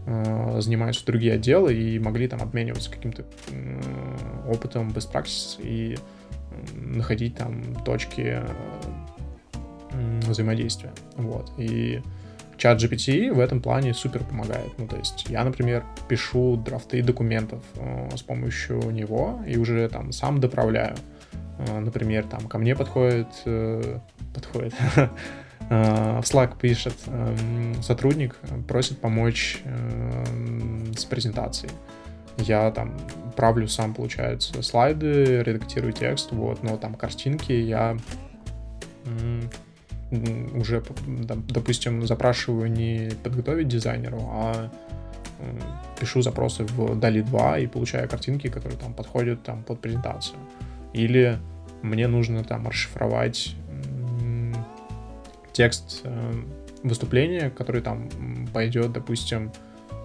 э, занимаются другие отделы и могли там обмениваться каким-то э, опытом best practice и э, находить там точки э, взаимодействия. Вот. И чат GPT в этом плане супер помогает. Ну, то есть я, например, пишу драфты документов э, с помощью него и уже там сам доправляю. Э, например, там ко мне подходит, э, подходит, (laughs) э, в Slack пишет э, сотрудник, просит помочь э, с презентацией. Я там правлю сам, получается, слайды, редактирую текст, вот, но там картинки я уже, допустим, запрашиваю не подготовить дизайнеру, а пишу запросы в DALI 2 и получаю картинки, которые там подходят там под презентацию. Или мне нужно там расшифровать текст э, выступления, который там пойдет, допустим,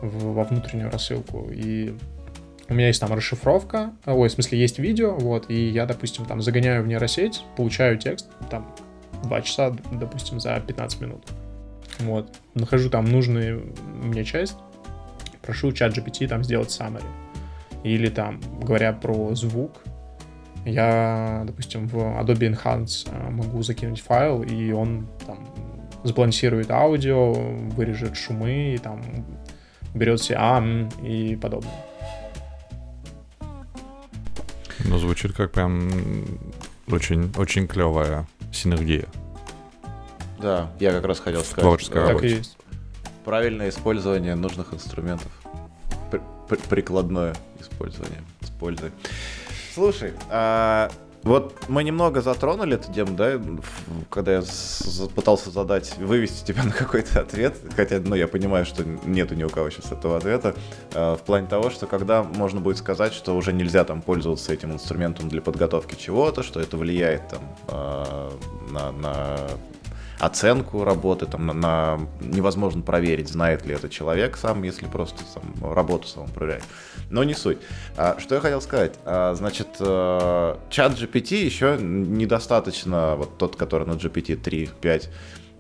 в, во внутреннюю рассылку. И у меня есть там расшифровка, ой, в смысле есть видео, вот, и я, допустим, там загоняю в нейросеть, получаю текст, там 2 часа, допустим, за 15 минут. Вот. Нахожу там нужную мне часть, прошу чат GPT там сделать summary. Или там, говоря про звук, я, допустим, в Adobe Enhance э, могу закинуть файл, и он там сбалансирует аудио, вырежет шумы, и там берет все а, и подобное. Ну, звучит как прям очень, очень клевая синергия. Да, я как раз хотел сказать. Творческая работа. Так и есть. правильное использование нужных инструментов. Прикладное использование. Используй. Слушай, а вот мы немного затронули эту тему, да, когда я пытался задать, вывести тебя (laughs) на какой-то ответ, хотя, ну, я понимаю, что нету ни у кого сейчас этого ответа, э, в плане того, что когда можно будет сказать, что уже нельзя там пользоваться этим инструментом для подготовки чего-то, что это влияет там э, на, на оценку работы, там, на, на невозможно проверить, знает ли это человек сам, если просто сам, работу сам проверяет. Но не суть. А, что я хотел сказать? А, значит, э, чат GPT еще недостаточно, вот тот, который на GPT 3.5,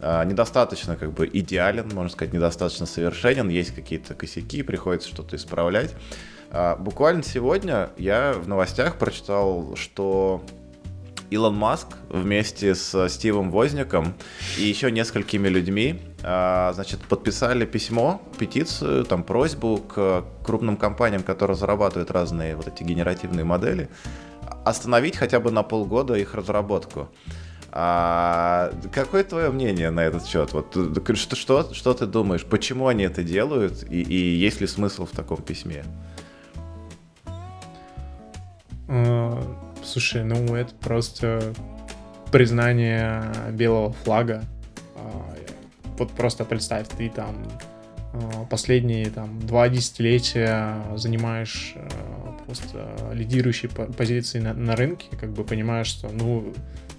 а, недостаточно как бы идеален, можно сказать, недостаточно совершенен, есть какие-то косяки, приходится что-то исправлять. А, буквально сегодня я в новостях прочитал, что Илон Маск вместе с Стивом Возником и еще несколькими людьми а, значит, подписали письмо, петицию, там, просьбу к крупным компаниям, которые зарабатывают разные вот эти генеративные модели, остановить хотя бы на полгода их разработку. А какое твое мнение на этот счет? Вот что, что, что ты думаешь, почему они это делают, и, и есть ли смысл в таком письме? Слушай, ну это просто признание белого флага. А, вот просто представь, ты там а, последние там два десятилетия занимаешь а, просто лидирующие позиции на, на рынке, как бы понимаешь, что ну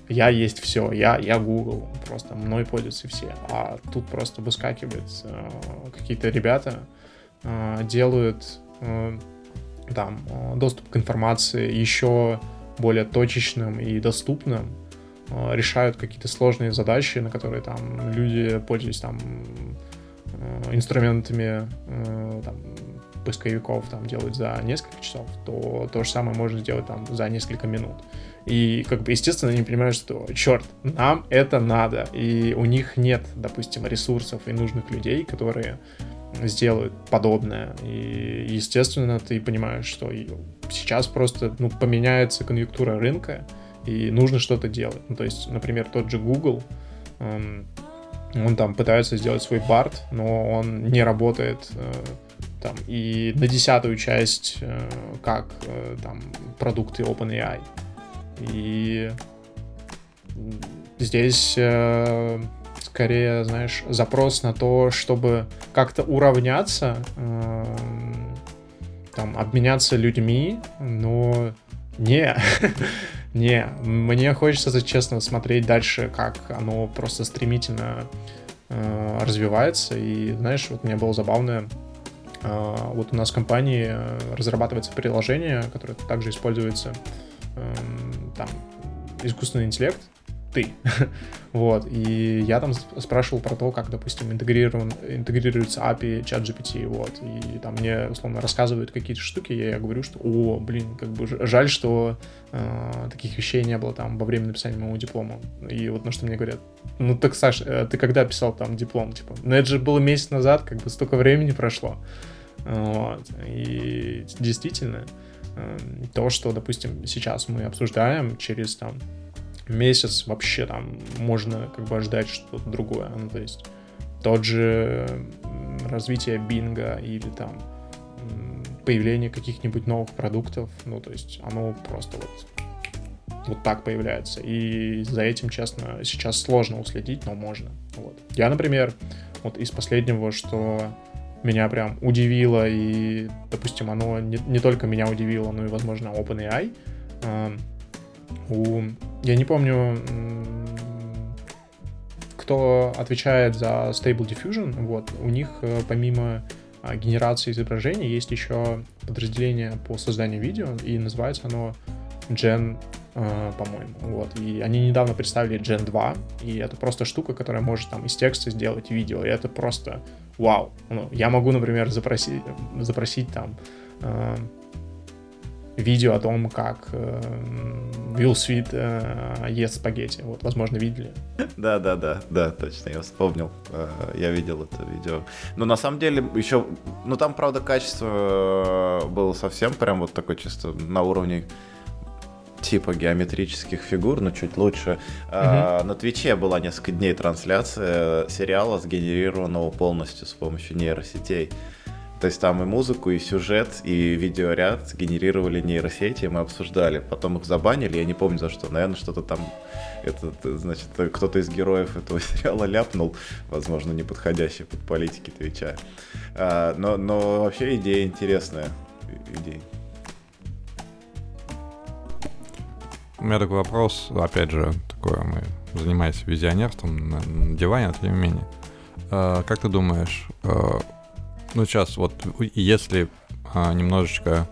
я есть все, я, я Google, просто мной пользуются все. А тут просто выскакивают какие-то ребята, делают там доступ к информации еще более точечным и доступным, э, решают какие-то сложные задачи, на которые там люди, пользуясь там э, инструментами э, там, поисковиков там делают за несколько часов, то то же самое можно сделать там за несколько минут. И, как бы, естественно, они понимают, что, черт, нам это надо. И у них нет, допустим, ресурсов и нужных людей, которые сделают подобное. И, естественно, ты понимаешь, что сейчас просто ну, поменяется конъюнктура рынка, и нужно что-то делать. Ну, то есть, например, тот же Google, эм, он там пытается сделать свой бард, но он не работает э, там и на десятую часть э, как э, там продукты OpenAI. И здесь э, скорее, знаешь, запрос на то, чтобы как-то уравняться, э, там, обменяться людьми, но не, (laughs) не, мне хочется, честно, смотреть дальше, как оно просто стремительно э, развивается, и, знаешь, вот мне было забавно, э, вот у нас в компании э, разрабатывается приложение, которое также используется, э, там, искусственный интеллект, ты. (laughs) вот. И я там спрашивал про то, как, допустим, интегрирован, интегрируется API чат GPT, вот. И там мне, условно, рассказывают какие-то штуки, и я говорю, что, о, блин, как бы жаль, что э, таких вещей не было там во время написания моего диплома. И вот на что мне говорят, ну так, Саш, э, ты когда писал там диплом? Типа, ну это же было месяц назад, как бы столько времени прошло. Вот. И действительно, э, то, что, допустим, сейчас мы обсуждаем через там месяц вообще там можно как бы ожидать что-то другое. Ну, то есть тот же развитие бинга или там появление каких-нибудь новых продуктов, ну, то есть оно просто вот вот так появляется. И за этим, честно, сейчас сложно уследить, но можно. Вот. Я, например, вот из последнего, что меня прям удивило, и, допустим, оно не, не только меня удивило, но и, возможно, OpenAI, э, у я не помню, кто отвечает за Stable Diffusion. Вот, у них э, помимо а, генерации изображений есть еще подразделение по созданию видео, и называется оно Gen, э, по-моему. Вот. И они недавно представили Gen 2, и это просто штука, которая может там из текста сделать видео, и это просто вау. Ну, я могу, например, запросить, запросить там э, видео о том, как э, Уилл Свит э, ест спагетти. Вот, возможно, видели. Да, да, да, да, точно, я вспомнил. Э, я видел это видео. Но на самом деле еще, ну там, правда, качество э, было совсем прям вот такое чисто на уровне типа геометрических фигур, но чуть лучше. Угу. А, на Твиче была несколько дней трансляция сериала, сгенерированного полностью с помощью нейросетей. То есть там и музыку, и сюжет, и видеоряд генерировали нейросети, мы обсуждали. Потом их забанили, я не помню за что. Наверное, что-то там, это, значит, кто-то из героев этого (laughs) сериала ляпнул, возможно, неподходящий под политики Твича. А, но, но вообще идея интересная. Идея. У меня такой вопрос, опять же, такое мы занимаемся визионерством на диване, тем не менее. А, как ты думаешь, а, ну сейчас вот если а, немножечко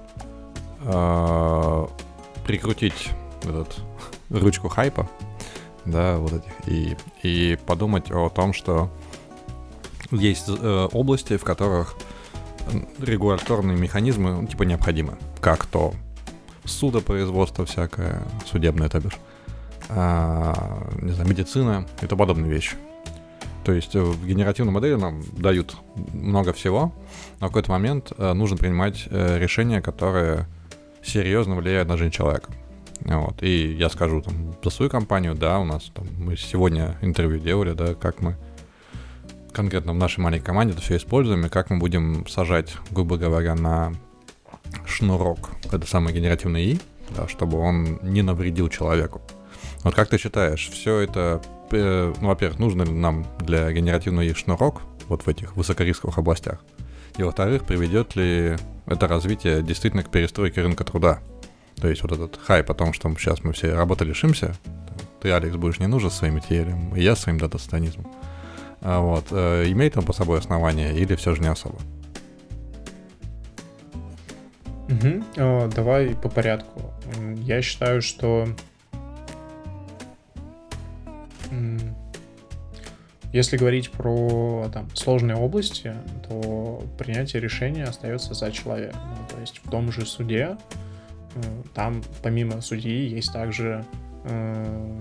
а, прикрутить этот (laughs) ручку хайпа, да, вот этих, и, и подумать о том, что есть э, области, в которых регуляторные механизмы, ну, типа, необходимы, как то судопроизводство всякое, судебное, то бишь, а, не знаю, медицина и тому подобные вещи. То есть э, в генеративной модели нам дают много всего, но в какой-то момент э, нужно принимать э, решения, которые серьезно влияют на жизнь человека. Вот. И я скажу там за свою компанию, да, у нас там мы сегодня интервью делали, да, как мы конкретно в нашей маленькой команде это все используем, и как мы будем сажать, грубо говоря, на шнурок это самый генеративный И, да, чтобы он не навредил человеку. Вот как ты считаешь, все это ну, во-первых, нужно ли нам для генеративного их шнурок вот в этих высокорисковых областях? И, во-вторых, приведет ли это развитие действительно к перестройке рынка труда? То есть вот этот хайп о том, что сейчас мы все работы лишимся, ты, Алекс, будешь не нужен своим ETL, и я своим дата-станизмом. А вот, э, имеет он по собой основание или все же не особо? Угу. Давай по порядку. Я считаю, что Если говорить про там, сложные области, то принятие решения остается за человеком. Ну, то есть в том же суде, э, там помимо судьи есть также э,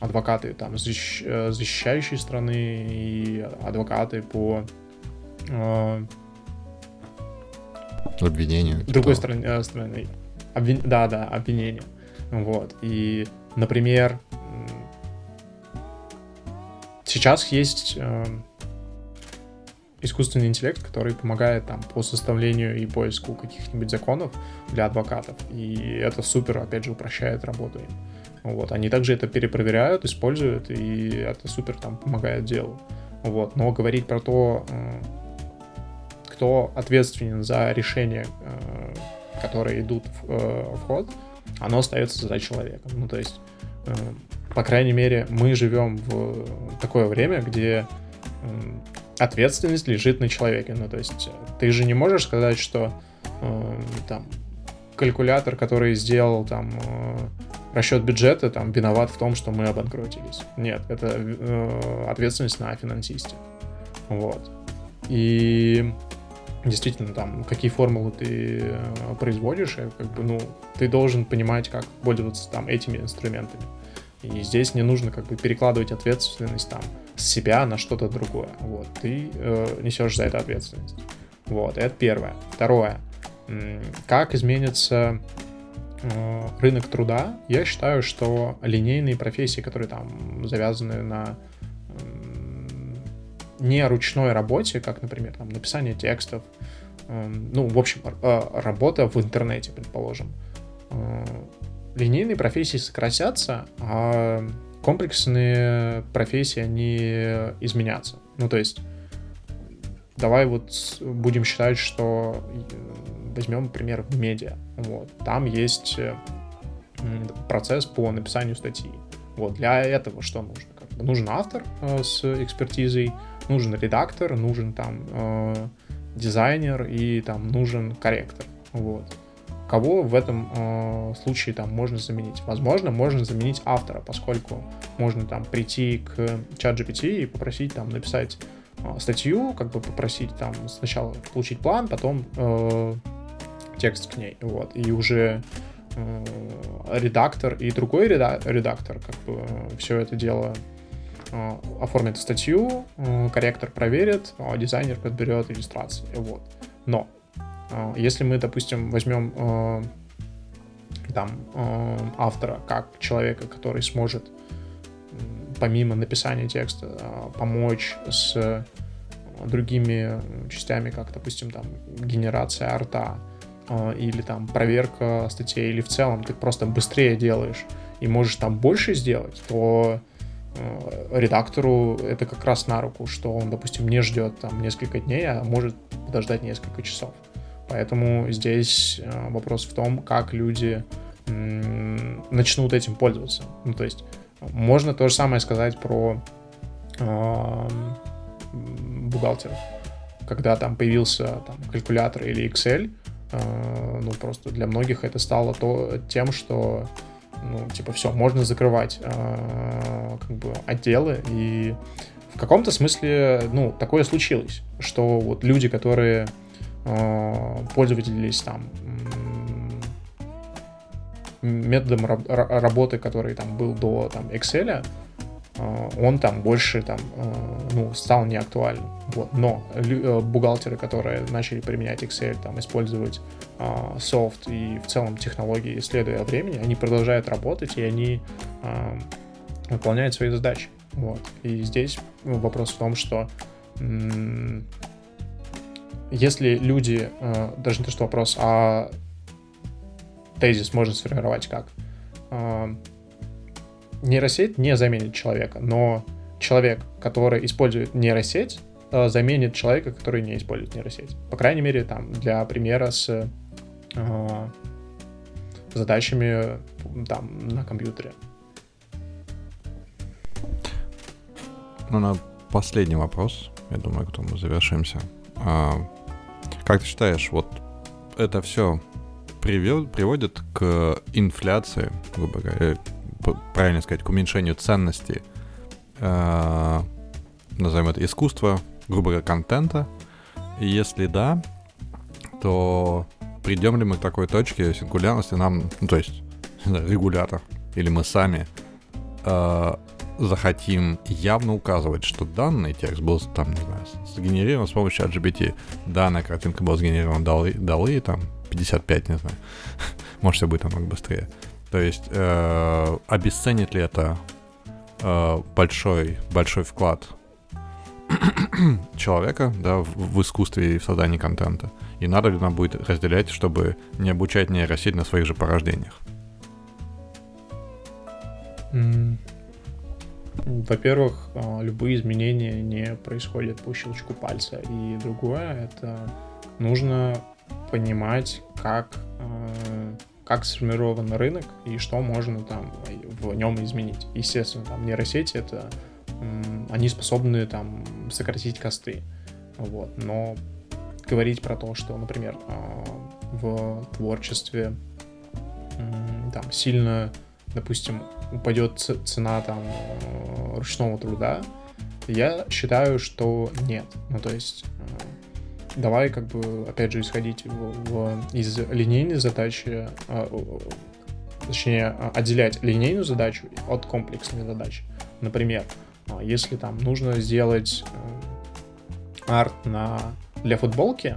адвокаты там защищ, э, защищающей страны и адвокаты по обвинению. Другой стороне, э, стороны. Обвин... Да, да, обвинение. Вот. И, например, Сейчас есть э, искусственный интеллект, который помогает там по составлению и поиску каких-нибудь законов для адвокатов. И это супер, опять же, упрощает работу им. Вот. Они также это перепроверяют, используют, и это супер там помогает делу. Вот. Но говорить про то, э, кто ответственен за решения, э, которые идут в, ход, оно остается за человеком. Ну, то есть по крайней мере, мы живем в такое время, где ответственность лежит на человеке. Ну, то есть ты же не можешь сказать, что э, там калькулятор, который сделал там э, расчет бюджета, там виноват в том, что мы обанкротились. Нет, это э, ответственность на финансисте. Вот. И действительно, там, какие формулы ты э, производишь, как бы, ну, ты должен понимать, как пользоваться там этими инструментами. И здесь не нужно как бы перекладывать ответственность там с себя на что-то другое. Вот, ты э, несешь за это ответственность. Вот, это первое. Второе. Как изменится э, рынок труда? Я считаю, что линейные профессии, которые там завязаны на не ручной работе, как, например, там, написание текстов, э, ну, в общем, э, работа в интернете, предположим, э, линейные профессии сократятся, а комплексные профессии, они изменятся. Ну, то есть, давай вот будем считать, что э, возьмем, например, медиа. Вот. Там есть э, процесс по написанию статьи. Вот для этого что нужно? Как бы нужен автор э, с экспертизой, нужен редактор, нужен там э, дизайнер и там нужен корректор. Вот кого в этом э, случае там можно заменить? Возможно, можно заменить автора, поскольку можно там прийти к чат GPT и попросить там написать э, статью, как бы попросить там сначала получить план, потом э, текст к ней, вот, и уже э, редактор и другой реда- редактор как бы все это дело э, оформит статью, э, корректор проверит, а дизайнер подберет иллюстрации, вот. Но если мы, допустим, возьмем а, там э, автора, как человека, который сможет помимо написания текста э, помочь с другими частями, как, допустим, там генерация арта или там проверка статей, или в целом ты просто быстрее делаешь и можешь там больше сделать, то редактору это как раз на руку, что он, допустим, не ждет там несколько дней, а может подождать несколько часов. Поэтому здесь э, вопрос в том, как люди начнут этим пользоваться. Ну, то есть можно то же самое сказать про э, бухгалтеров. Когда там появился там, калькулятор или Excel, э, ну просто для многих это стало то, тем, что ну, типа, все, можно закрывать э, как бы отделы, и в каком-то смысле, ну, такое случилось, что вот люди, которые пользовались там методом работы, который там был до там, Excel, э, он там больше там, э, ну, стал неактуальным. Вот. Но бухгалтеры, которые начали применять Excel, там, использовать софт и в целом технологии, исследуя времени, они продолжают работать, и они выполняют свои задачи. Вот. И здесь вопрос в том, что если люди, э, даже не то, что вопрос, а тезис можно сформировать как? Э, нейросеть не заменит человека, но человек, который использует нейросеть, э, заменит человека, который не использует нейросеть. По крайней мере, там, для примера с задачами там, на компьютере. Ну, на последний вопрос, я думаю, к мы завершимся. А, как ты считаешь, вот это все привел, приводит к инфляции, грубо говоря, правильно сказать, к уменьшению ценности, э, назовем это искусства, грубо говоря, контента? И если да, то придем ли мы к такой точке сингулярности нам, ну, то есть регулятор, или мы сами э, захотим явно указывать, что данный текст был там, не знаю, сгенерирован с помощью LGBT, данная картинка была сгенерирована далы, далы там 55, не знаю, (laughs) может все будет намного быстрее. То есть э, обесценит ли это э, большой, большой вклад (coughs) человека да, в, в искусстве и в создании контента? И надо ли нам будет разделять, чтобы не обучать нейросеть на своих же порождениях? Mm. Во-первых, а, любые изменения не происходят по щелчку пальца. И другое, это нужно понимать, как, а, как сформирован рынок и что можно там в нем изменить. Естественно, там нейросети это они способны там сократить косты. Вот. Но говорить про то, что, например, а, в творчестве там сильно, допустим, упадет цена там ручного труда, я считаю, что нет. Ну, то есть, э, давай, как бы, опять же, исходить в, в, из линейной задачи, а, точнее, отделять линейную задачу от комплексной задачи. Например, а, если там нужно сделать э, арт на, для футболки,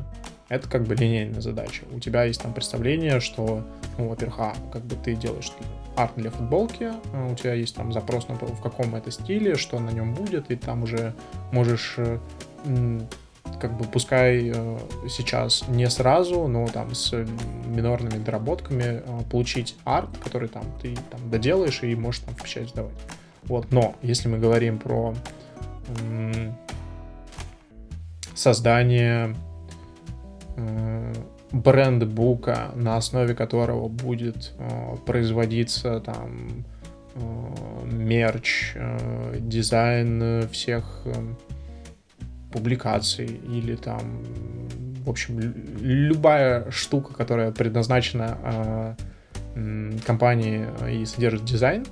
это как бы линейная задача. У тебя есть там представление, что, ну, во-первых, а, как бы ты делаешь арт для футболки, а у тебя есть там запрос на в каком это стиле, что на нем будет, и там уже можешь э, как бы пускай э, сейчас не сразу, но там с минорными доработками э, получить арт, который там ты там доделаешь и можешь там в печать сдавать. Вот, но если мы говорим про создание брендбука, на основе которого будет э, производиться там э, мерч, э, дизайн всех э, публикаций или там, в общем, любая штука, которая предназначена э, компании и содержит дизайн,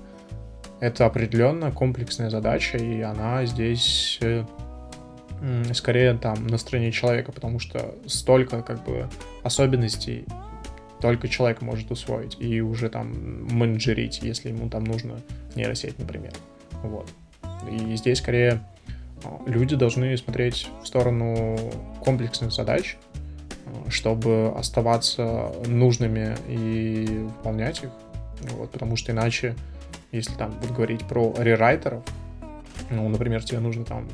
это определенно комплексная задача, и она здесь э, скорее там на стороне человека, потому что столько как бы особенностей только человек может усвоить и уже там менеджерить, если ему там нужно нейросеть, например. Вот. И здесь скорее а, люди должны смотреть в сторону комплексных задач, а, чтобы оставаться нужными и выполнять их. Вот, потому что иначе, если там вот говорить про рерайтеров, ну, например, тебе нужно там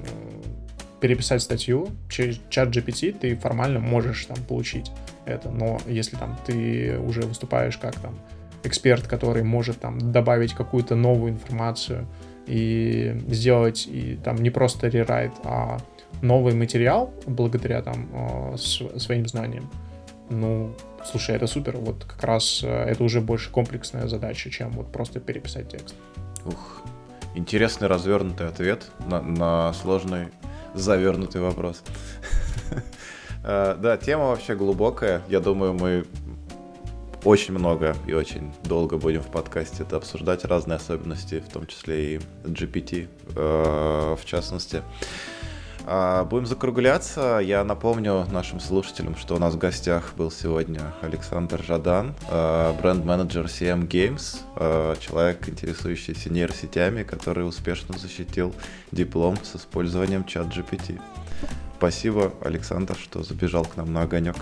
переписать статью через чат GPT, ты формально можешь там получить это, но если там ты уже выступаешь как там эксперт, который может там добавить какую-то новую информацию и сделать и там не просто рерайт, а новый материал благодаря там э, своим знаниям. Ну, слушай, это супер. Вот как раз э, это уже больше комплексная задача, чем вот просто переписать текст. Ух, интересный развернутый ответ на, на сложный завернутый вопрос. Э, да, тема вообще глубокая. Я думаю, мы очень много и очень долго будем в подкасте это обсуждать, разные особенности, в том числе и GPT э, в частности. А, будем закругляться. Я напомню нашим слушателям, что у нас в гостях был сегодня Александр Жадан, э, бренд-менеджер CM Games, э, человек, интересующийся нейросетями, который успешно защитил диплом с использованием чат GPT. Спасибо, Александр, что забежал к нам на огонек.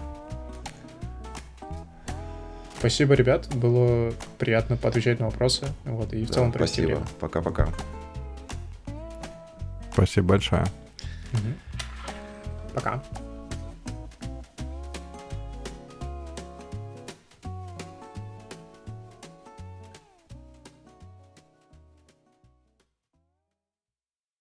Спасибо, ребят. Было приятно поотвечать на вопросы. Вот, и в да, целом Спасибо. Пока-пока. Спасибо большое. Угу. Пока.